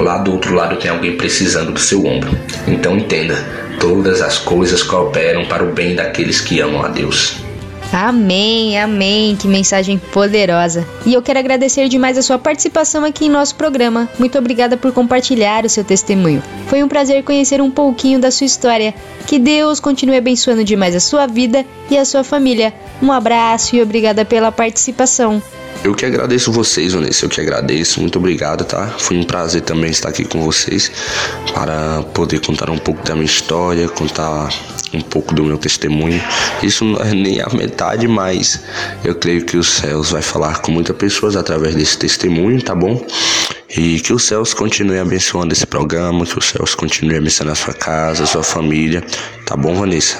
lá do outro lado tem alguém precisando do seu ombro. Então entenda, todas as coisas cooperam para o bem daqueles que amam a Deus. Amém, amém. Que mensagem poderosa. E eu quero agradecer demais a sua participação aqui em nosso programa. Muito obrigada por compartilhar o seu testemunho. Foi um prazer conhecer um pouquinho da sua história. Que Deus continue abençoando demais a sua vida e a sua família. Um abraço e obrigada pela participação. Eu que agradeço vocês, Vanessa. Eu que agradeço. Muito obrigado, tá? Foi um prazer também estar aqui com vocês para poder contar um pouco da minha história, contar um pouco do meu testemunho. Isso não é nem a metade, mas eu creio que os céus vai falar com muitas pessoas através desse testemunho, tá bom? E que os céus continuem abençoando esse programa, que os céus continuem abençoando a sua casa, a sua família, tá bom, Vanessa?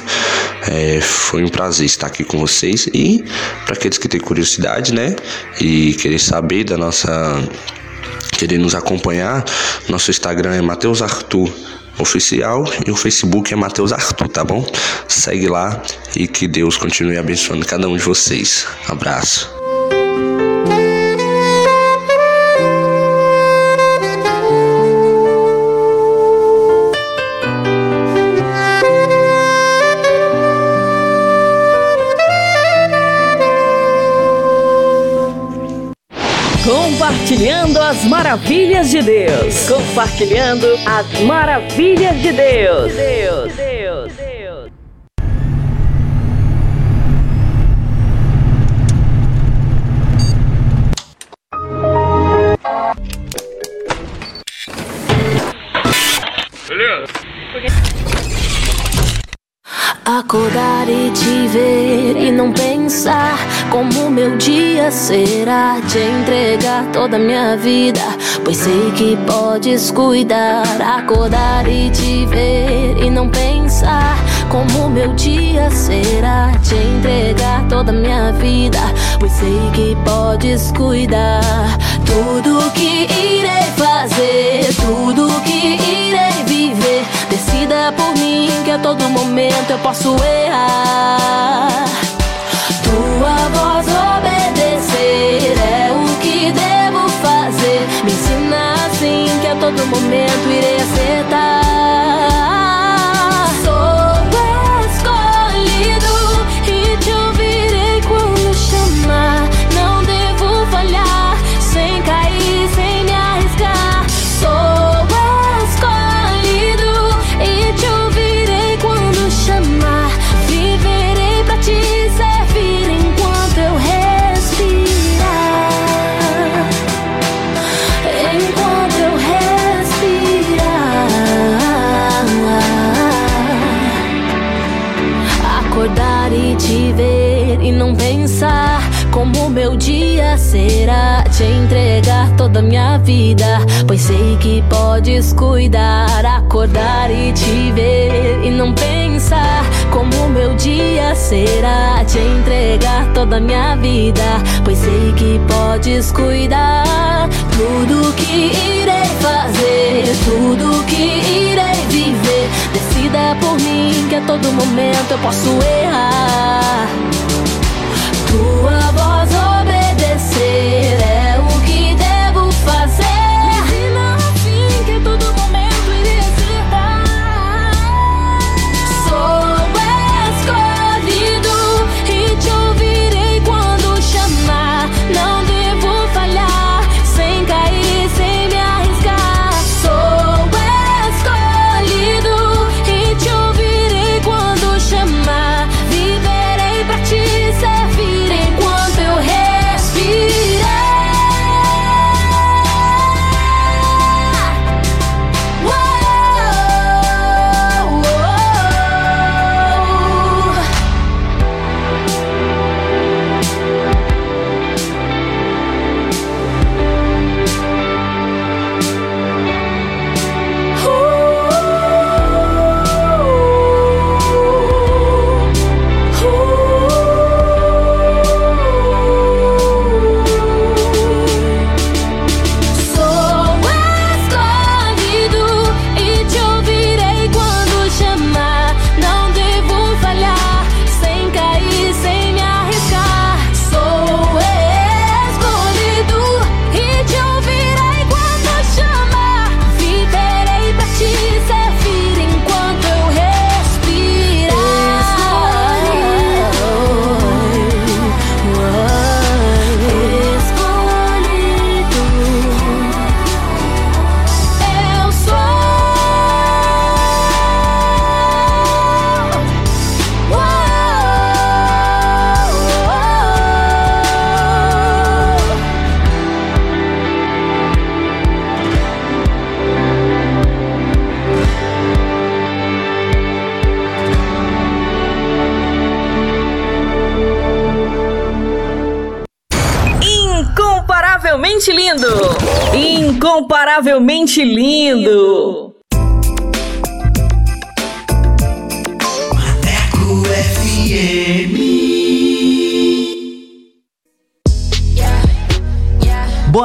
É, foi um prazer estar aqui com vocês e para aqueles que têm curiosidade, né, e querer saber da nossa querer nos acompanhar, nosso Instagram é Mateus Arthur Oficial e o Facebook é Mateus Arthur, tá bom? Segue lá e que Deus continue abençoando cada um de vocês. Abraço. Compartilhando as maravilhas de Deus. Compartilhando as maravilhas de Deus. Deus, Deus, Deus. Acordar e te ver não pensar como meu dia será. Te entregar toda minha vida, pois sei que podes cuidar. Acordar e te ver e não pensar como meu dia será. Te entregar toda minha vida, pois sei que podes cuidar. Tudo que irei fazer, tudo que irei viver. Decida por mim que a todo momento eu posso errar. Tua voz obedecer é o que devo fazer. Me ensina assim que a todo momento irei acertar. Toda minha vida, pois sei que podes cuidar. Acordar e te ver e não pensar como meu dia será. Te entregar toda minha vida, pois sei que podes cuidar. Tudo que irei fazer, tudo que irei viver. Decida por mim que a todo momento eu posso errar.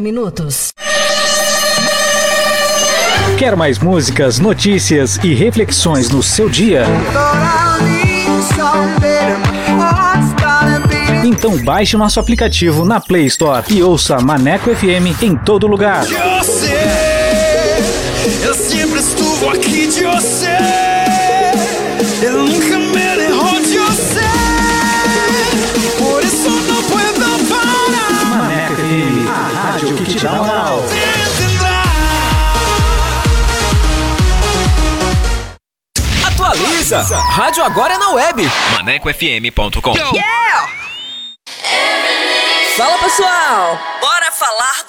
minutos. Quer mais músicas, notícias e reflexões no seu dia? Então baixe nosso aplicativo na Play Store e ouça Maneco FM em todo lugar. Eu sempre estuvo aqui de você. Atualiza! Rádio agora é na web. ManecoFM.com. Fala pessoal! Bora falar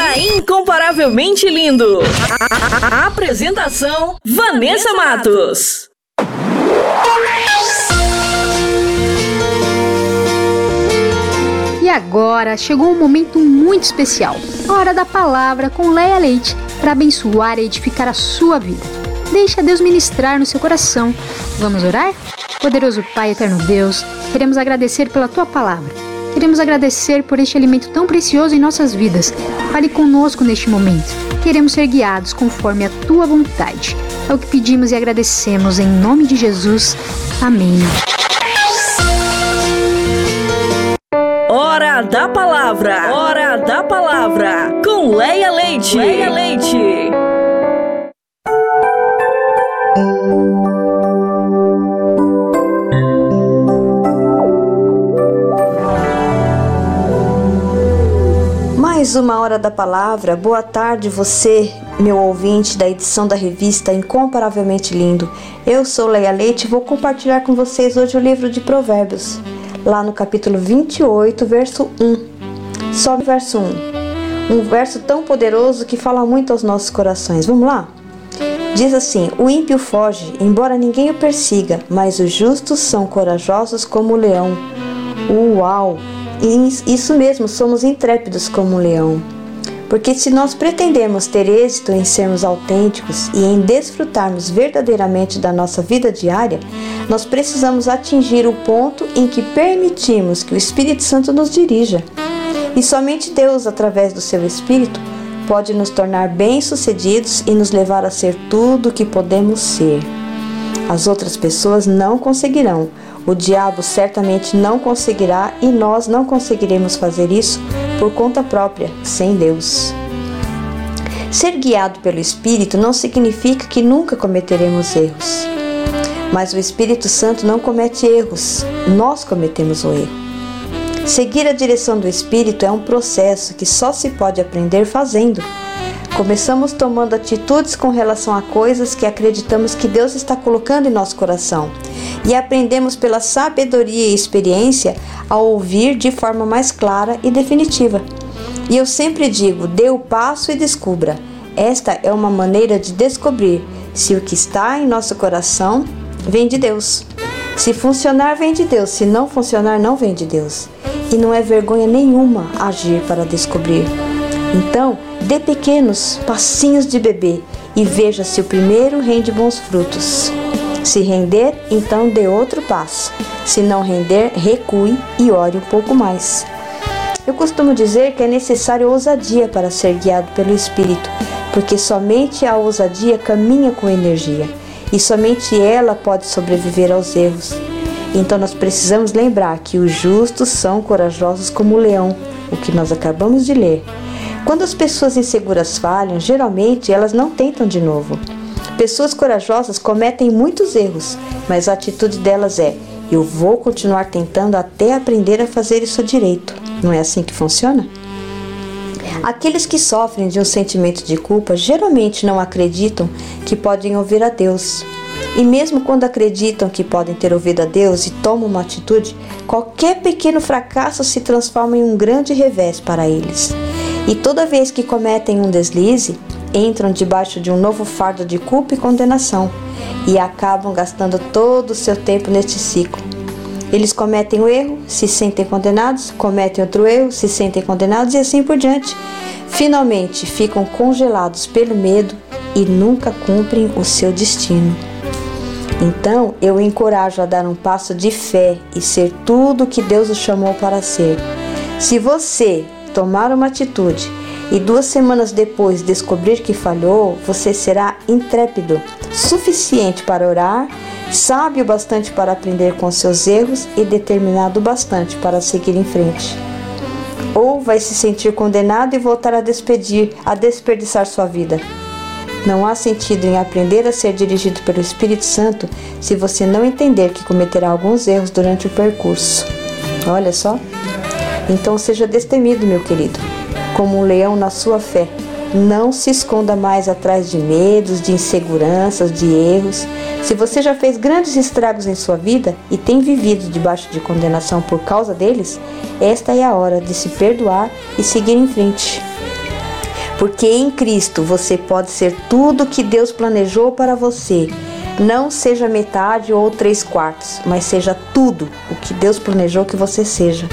Revista Incomparavelmente Lindo. A, a- a apresentação: Vanessa Matos. E agora chegou um momento muito especial, hora da palavra com Leia Leite para abençoar e edificar a sua vida. Deixa Deus ministrar no seu coração. Vamos orar? Poderoso Pai, eterno Deus, queremos agradecer pela tua palavra. Queremos agradecer por este alimento tão precioso em nossas vidas. Fale conosco neste momento. Queremos ser guiados conforme a tua vontade. É o que pedimos e agradecemos em nome de Jesus. Amém. Hora da palavra. Hora da palavra. Com Leia Leite. Leia Leite. Mais uma hora da palavra. Boa tarde, você, meu ouvinte da edição da revista Incomparavelmente Lindo. Eu sou Leia Leite e vou compartilhar com vocês hoje o livro de Provérbios, lá no capítulo 28, verso 1. Só o verso 1. Um verso tão poderoso que fala muito aos nossos corações. Vamos lá? Diz assim: O ímpio foge, embora ninguém o persiga, mas os justos são corajosos como o leão. Uau! E Isso mesmo, somos intrépidos como um leão. Porque se nós pretendemos ter êxito em sermos autênticos e em desfrutarmos verdadeiramente da nossa vida diária, nós precisamos atingir o ponto em que permitimos que o Espírito Santo nos dirija. E somente Deus, através do seu Espírito, pode nos tornar bem-sucedidos e nos levar a ser tudo o que podemos ser. As outras pessoas não conseguirão, o diabo certamente não conseguirá e nós não conseguiremos fazer isso por conta própria, sem Deus. Ser guiado pelo Espírito não significa que nunca cometeremos erros. Mas o Espírito Santo não comete erros, nós cometemos o erro. Seguir a direção do Espírito é um processo que só se pode aprender fazendo. Começamos tomando atitudes com relação a coisas que acreditamos que Deus está colocando em nosso coração e aprendemos pela sabedoria e experiência a ouvir de forma mais clara e definitiva. E eu sempre digo: dê o passo e descubra. Esta é uma maneira de descobrir se o que está em nosso coração vem de Deus. Se funcionar, vem de Deus. Se não funcionar, não vem de Deus. E não é vergonha nenhuma agir para descobrir. Então, dê pequenos passinhos de bebê e veja se o primeiro rende bons frutos. Se render, então dê outro passo. Se não render, recue e ore um pouco mais. Eu costumo dizer que é necessário ousadia para ser guiado pelo Espírito, porque somente a ousadia caminha com energia e somente ela pode sobreviver aos erros. Então nós precisamos lembrar que os justos são corajosos como o leão, o que nós acabamos de ler. Quando as pessoas inseguras falham, geralmente elas não tentam de novo. Pessoas corajosas cometem muitos erros, mas a atitude delas é: eu vou continuar tentando até aprender a fazer isso direito. Não é assim que funciona? Aqueles que sofrem de um sentimento de culpa geralmente não acreditam que podem ouvir a Deus. E mesmo quando acreditam que podem ter ouvido a Deus e tomam uma atitude, qualquer pequeno fracasso se transforma em um grande revés para eles. E toda vez que cometem um deslize, entram debaixo de um novo fardo de culpa e condenação e acabam gastando todo o seu tempo neste ciclo. Eles cometem o erro, se sentem condenados, cometem outro erro, se sentem condenados e assim por diante. Finalmente ficam congelados pelo medo e nunca cumprem o seu destino. Então eu encorajo a dar um passo de fé e ser tudo o que Deus o chamou para ser. Se você tomar uma atitude e duas semanas depois descobrir que falhou, você será intrépido, suficiente para orar, sábio bastante para aprender com seus erros e determinado bastante para seguir em frente. Ou vai se sentir condenado e voltar a despedir, a desperdiçar sua vida. Não há sentido em aprender a ser dirigido pelo Espírito Santo se você não entender que cometerá alguns erros durante o percurso. Olha só. Então seja destemido, meu querido como um leão na sua fé. Não se esconda mais atrás de medos, de inseguranças, de erros. Se você já fez grandes estragos em sua vida e tem vivido debaixo de condenação por causa deles, esta é a hora de se perdoar e seguir em frente. Porque em Cristo você pode ser tudo que Deus planejou para você. Não seja metade ou três quartos, mas seja tudo o que Deus planejou que você seja.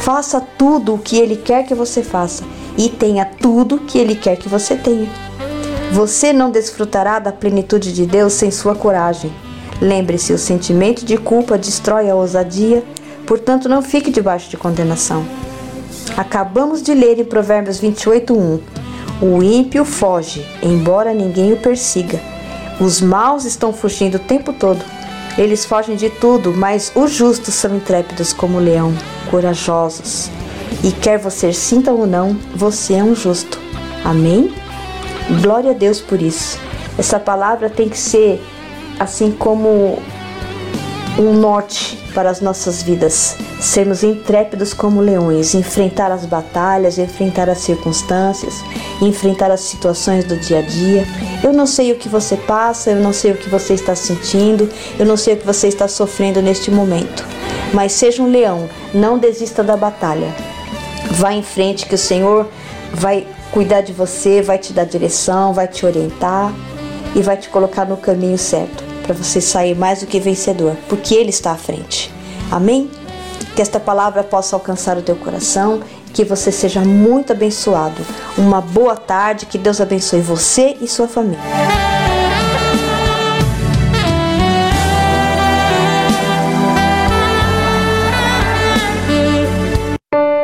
Faça tudo o que Ele quer que você faça e tenha tudo que Ele quer que você tenha. Você não desfrutará da plenitude de Deus sem sua coragem. Lembre-se, o sentimento de culpa destrói a ousadia, portanto, não fique debaixo de condenação. Acabamos de ler em Provérbios 28:1. O ímpio foge, embora ninguém o persiga. Os maus estão fugindo o tempo todo. Eles fogem de tudo, mas os justos são intrépidos como o leão, corajosos. E quer você sinta ou não, você é um justo. Amém? Glória a Deus por isso. Essa palavra tem que ser assim como um norte para as nossas vidas. Sermos intrépidos como leões, enfrentar as batalhas, enfrentar as circunstâncias, enfrentar as situações do dia a dia. Eu não sei o que você passa, eu não sei o que você está sentindo, eu não sei o que você está sofrendo neste momento. Mas seja um leão, não desista da batalha. Vá em frente que o Senhor vai cuidar de você, vai te dar direção, vai te orientar e vai te colocar no caminho certo para você sair mais do que vencedor, porque Ele está à frente. Amém? Que esta palavra possa alcançar o teu coração, que você seja muito abençoado. Uma boa tarde, que Deus abençoe você e sua família.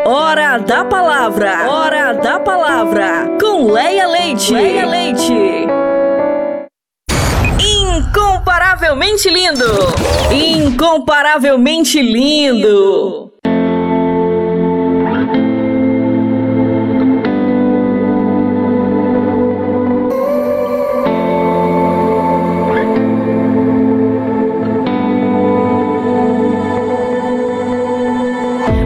Hora da palavra. Hora da palavra. Com Leia Leite. Leia Leite. Incomparavelmente lindo. Incomparavelmente lindo.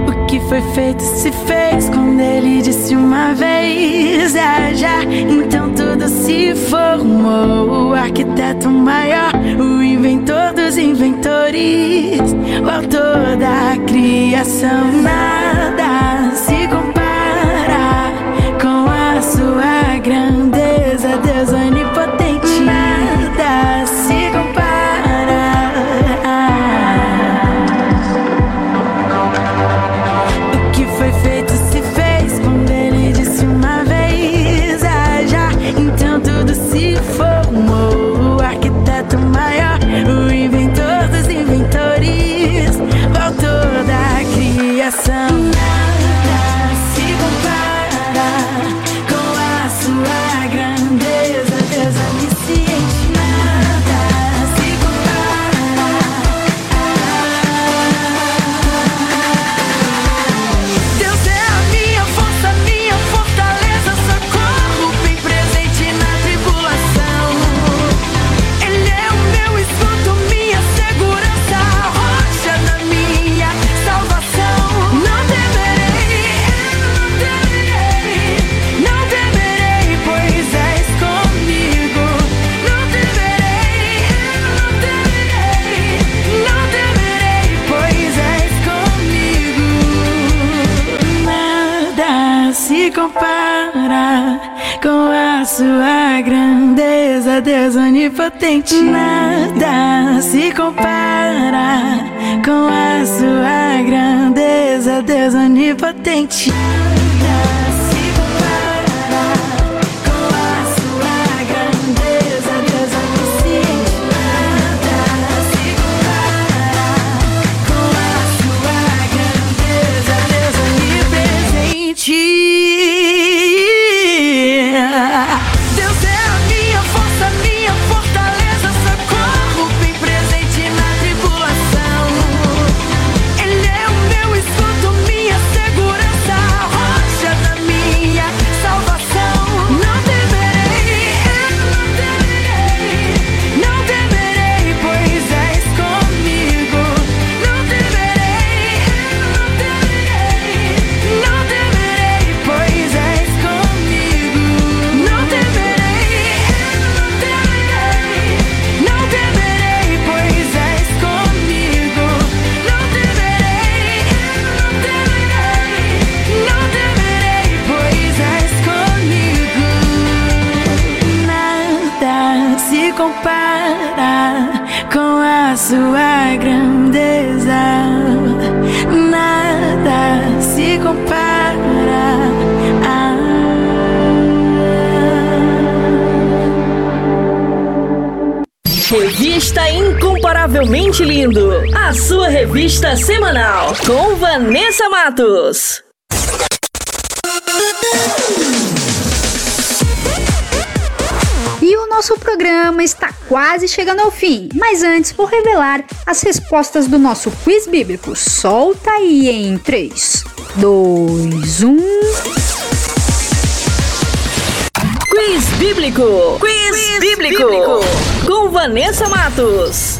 O que foi feito se fez quando ele disse uma vez é já então tudo se formou o arquiteto maior o inventor dos inventores o autor da criação. nada tente. Chegando ao fim, mas antes vou revelar as respostas do nosso quiz bíblico. Solta aí em 3, 2, 1. Quiz Bíblico. Quiz, bíblico. Com Vanessa Matos.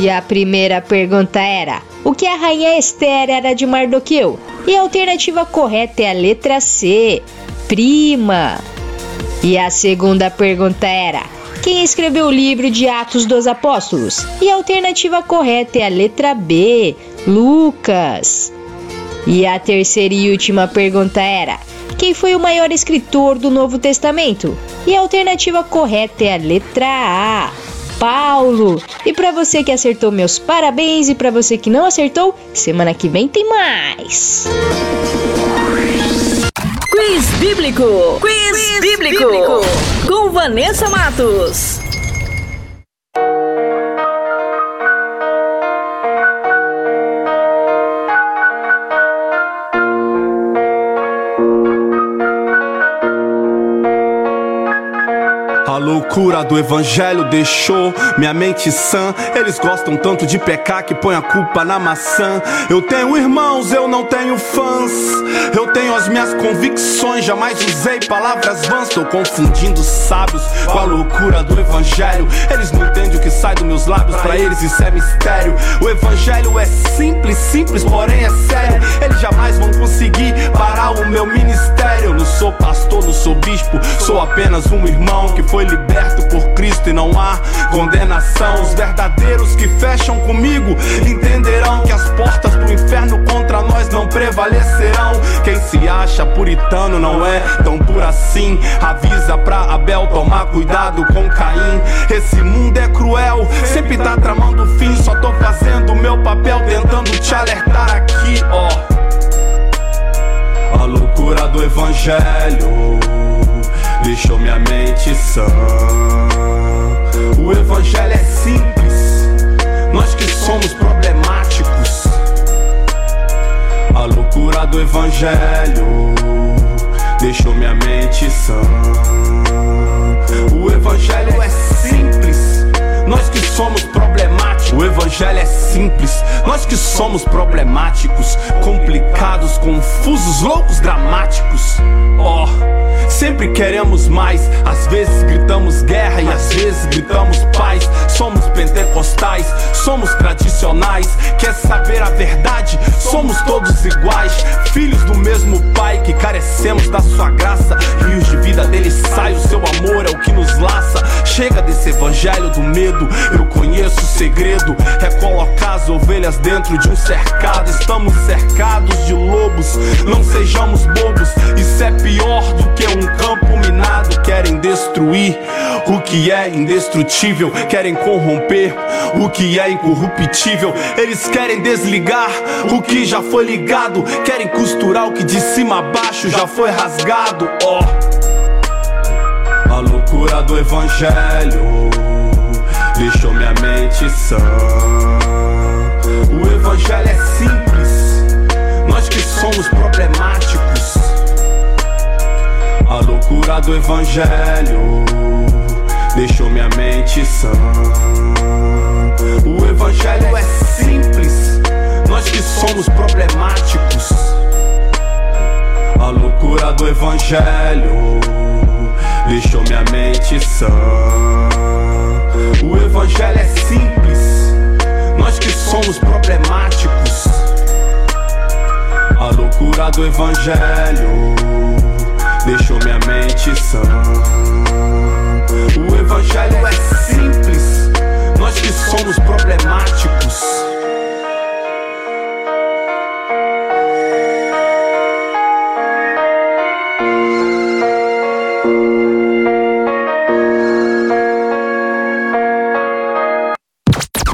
E a primeira pergunta era: O que a rainha Esther era de Mardoqueu? E a alternativa correta é a letra C, prima. E a segunda pergunta era: Quem escreveu o livro de Atos dos Apóstolos? E a alternativa correta é a letra B, Lucas. E a terceira e última pergunta era: Quem foi o maior escritor do Novo Testamento? E a alternativa correta é a letra A, Paulo. E para você que acertou, meus parabéns. E para você que não acertou, semana que vem tem mais. Quiz Bíblico. Quiz, bíblico. Com Vanessa Matos. Loucura do evangelho deixou minha mente sã. Eles gostam tanto de pecar que põe a culpa na maçã. Eu tenho irmãos, eu não tenho fãs. Eu tenho as minhas convicções, jamais usei palavras vãs. Tô confundindo sábios com a loucura do evangelho. Eles não entendem o que sai dos meus lábios, pra eles isso é mistério. O evangelho é simples, simples, porém é sério. Eles jamais vão conseguir parar o meu ministério. Eu não sou pastor, não sou bispo, sou apenas um irmão que foi liberto por Cristo e não há condenação. Os verdadeiros que fecham comigo entenderão que as portas do inferno contra nós não prevalecerão. Quem se acha puritano não é tão puro assim. Avisa pra Abel tomar cuidado com Caim. Esse mundo é cruel, sempre tá tramando o fim. Só tô fazendo o meu papel, tentando te alertar aqui, ó. A loucura do evangelho deixou minha mente sã. O evangelho é simples, nós que somos problemáticos. A loucura do evangelho deixou minha mente sã. O evangelho é simples, nós que somos problemáticos. O evangelho é simples, nós que somos problemáticos, complicados, confusos, loucos, dramáticos. Ó. Sempre queremos mais, às vezes gritamos guerra e às vezes gritamos paz. Somos pentecostais, somos tradicionais. Quer saber a verdade? Somos todos iguais, filhos do mesmo Pai que carecemos da sua graça. Rios de vida dele sai, o seu amor é o que nos laça. Chega desse evangelho do medo. Eu conheço o segredo, é colocar as ovelhas dentro de um cercado. Estamos cercados de lobos, não sejamos bobos. Isso é pior do que um campo minado. Querem destruir o que é indestrutível, querem corromper o que é incorruptível. Eles querem desligar o que já foi ligado, querem costurar o que de cima a baixo já foi rasgado. Ó, oh. a loucura do evangelho deixou minha mente sã. O evangelho é simples, nós que somos problemáticos. A loucura do evangelho deixou minha mente sã. O evangelho é simples, nós que somos problemáticos. A loucura do evangelho deixou minha mente sã. O evangelho é simples, nós que somos problemáticos. A loucura do evangelho deixou minha mente sã. O evangelho é simples, nós que somos problemáticos.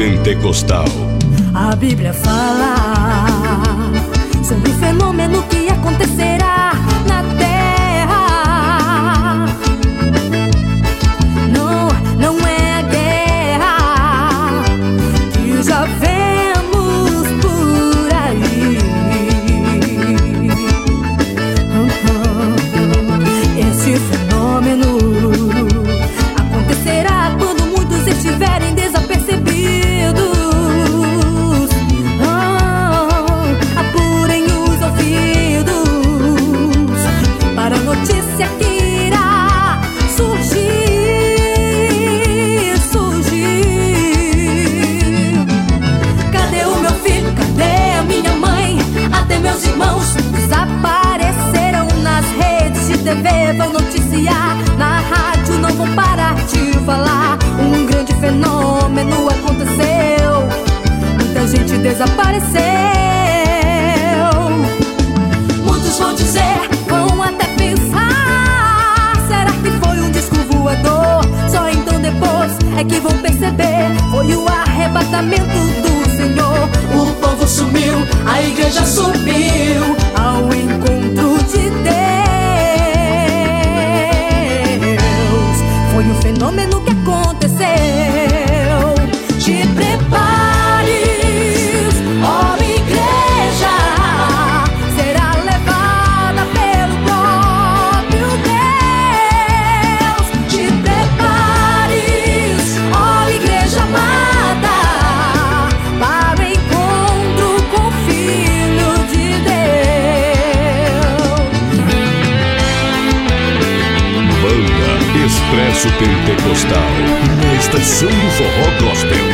Pentecostal. A Bíblia fala sobre o fenômeno que acontecerá Vão noticiar na rádio, não vão parar de falar. Um grande fenômeno aconteceu. Muita gente desapareceu. Muitos vão dizer, vão até pensar. Será que foi um disco voador? Só então depois é que vão perceber. Foi o arrebatamento do Senhor. O povo sumiu, a igreja subiu ao encontro Pentecostal, na estação do Forró Gospel.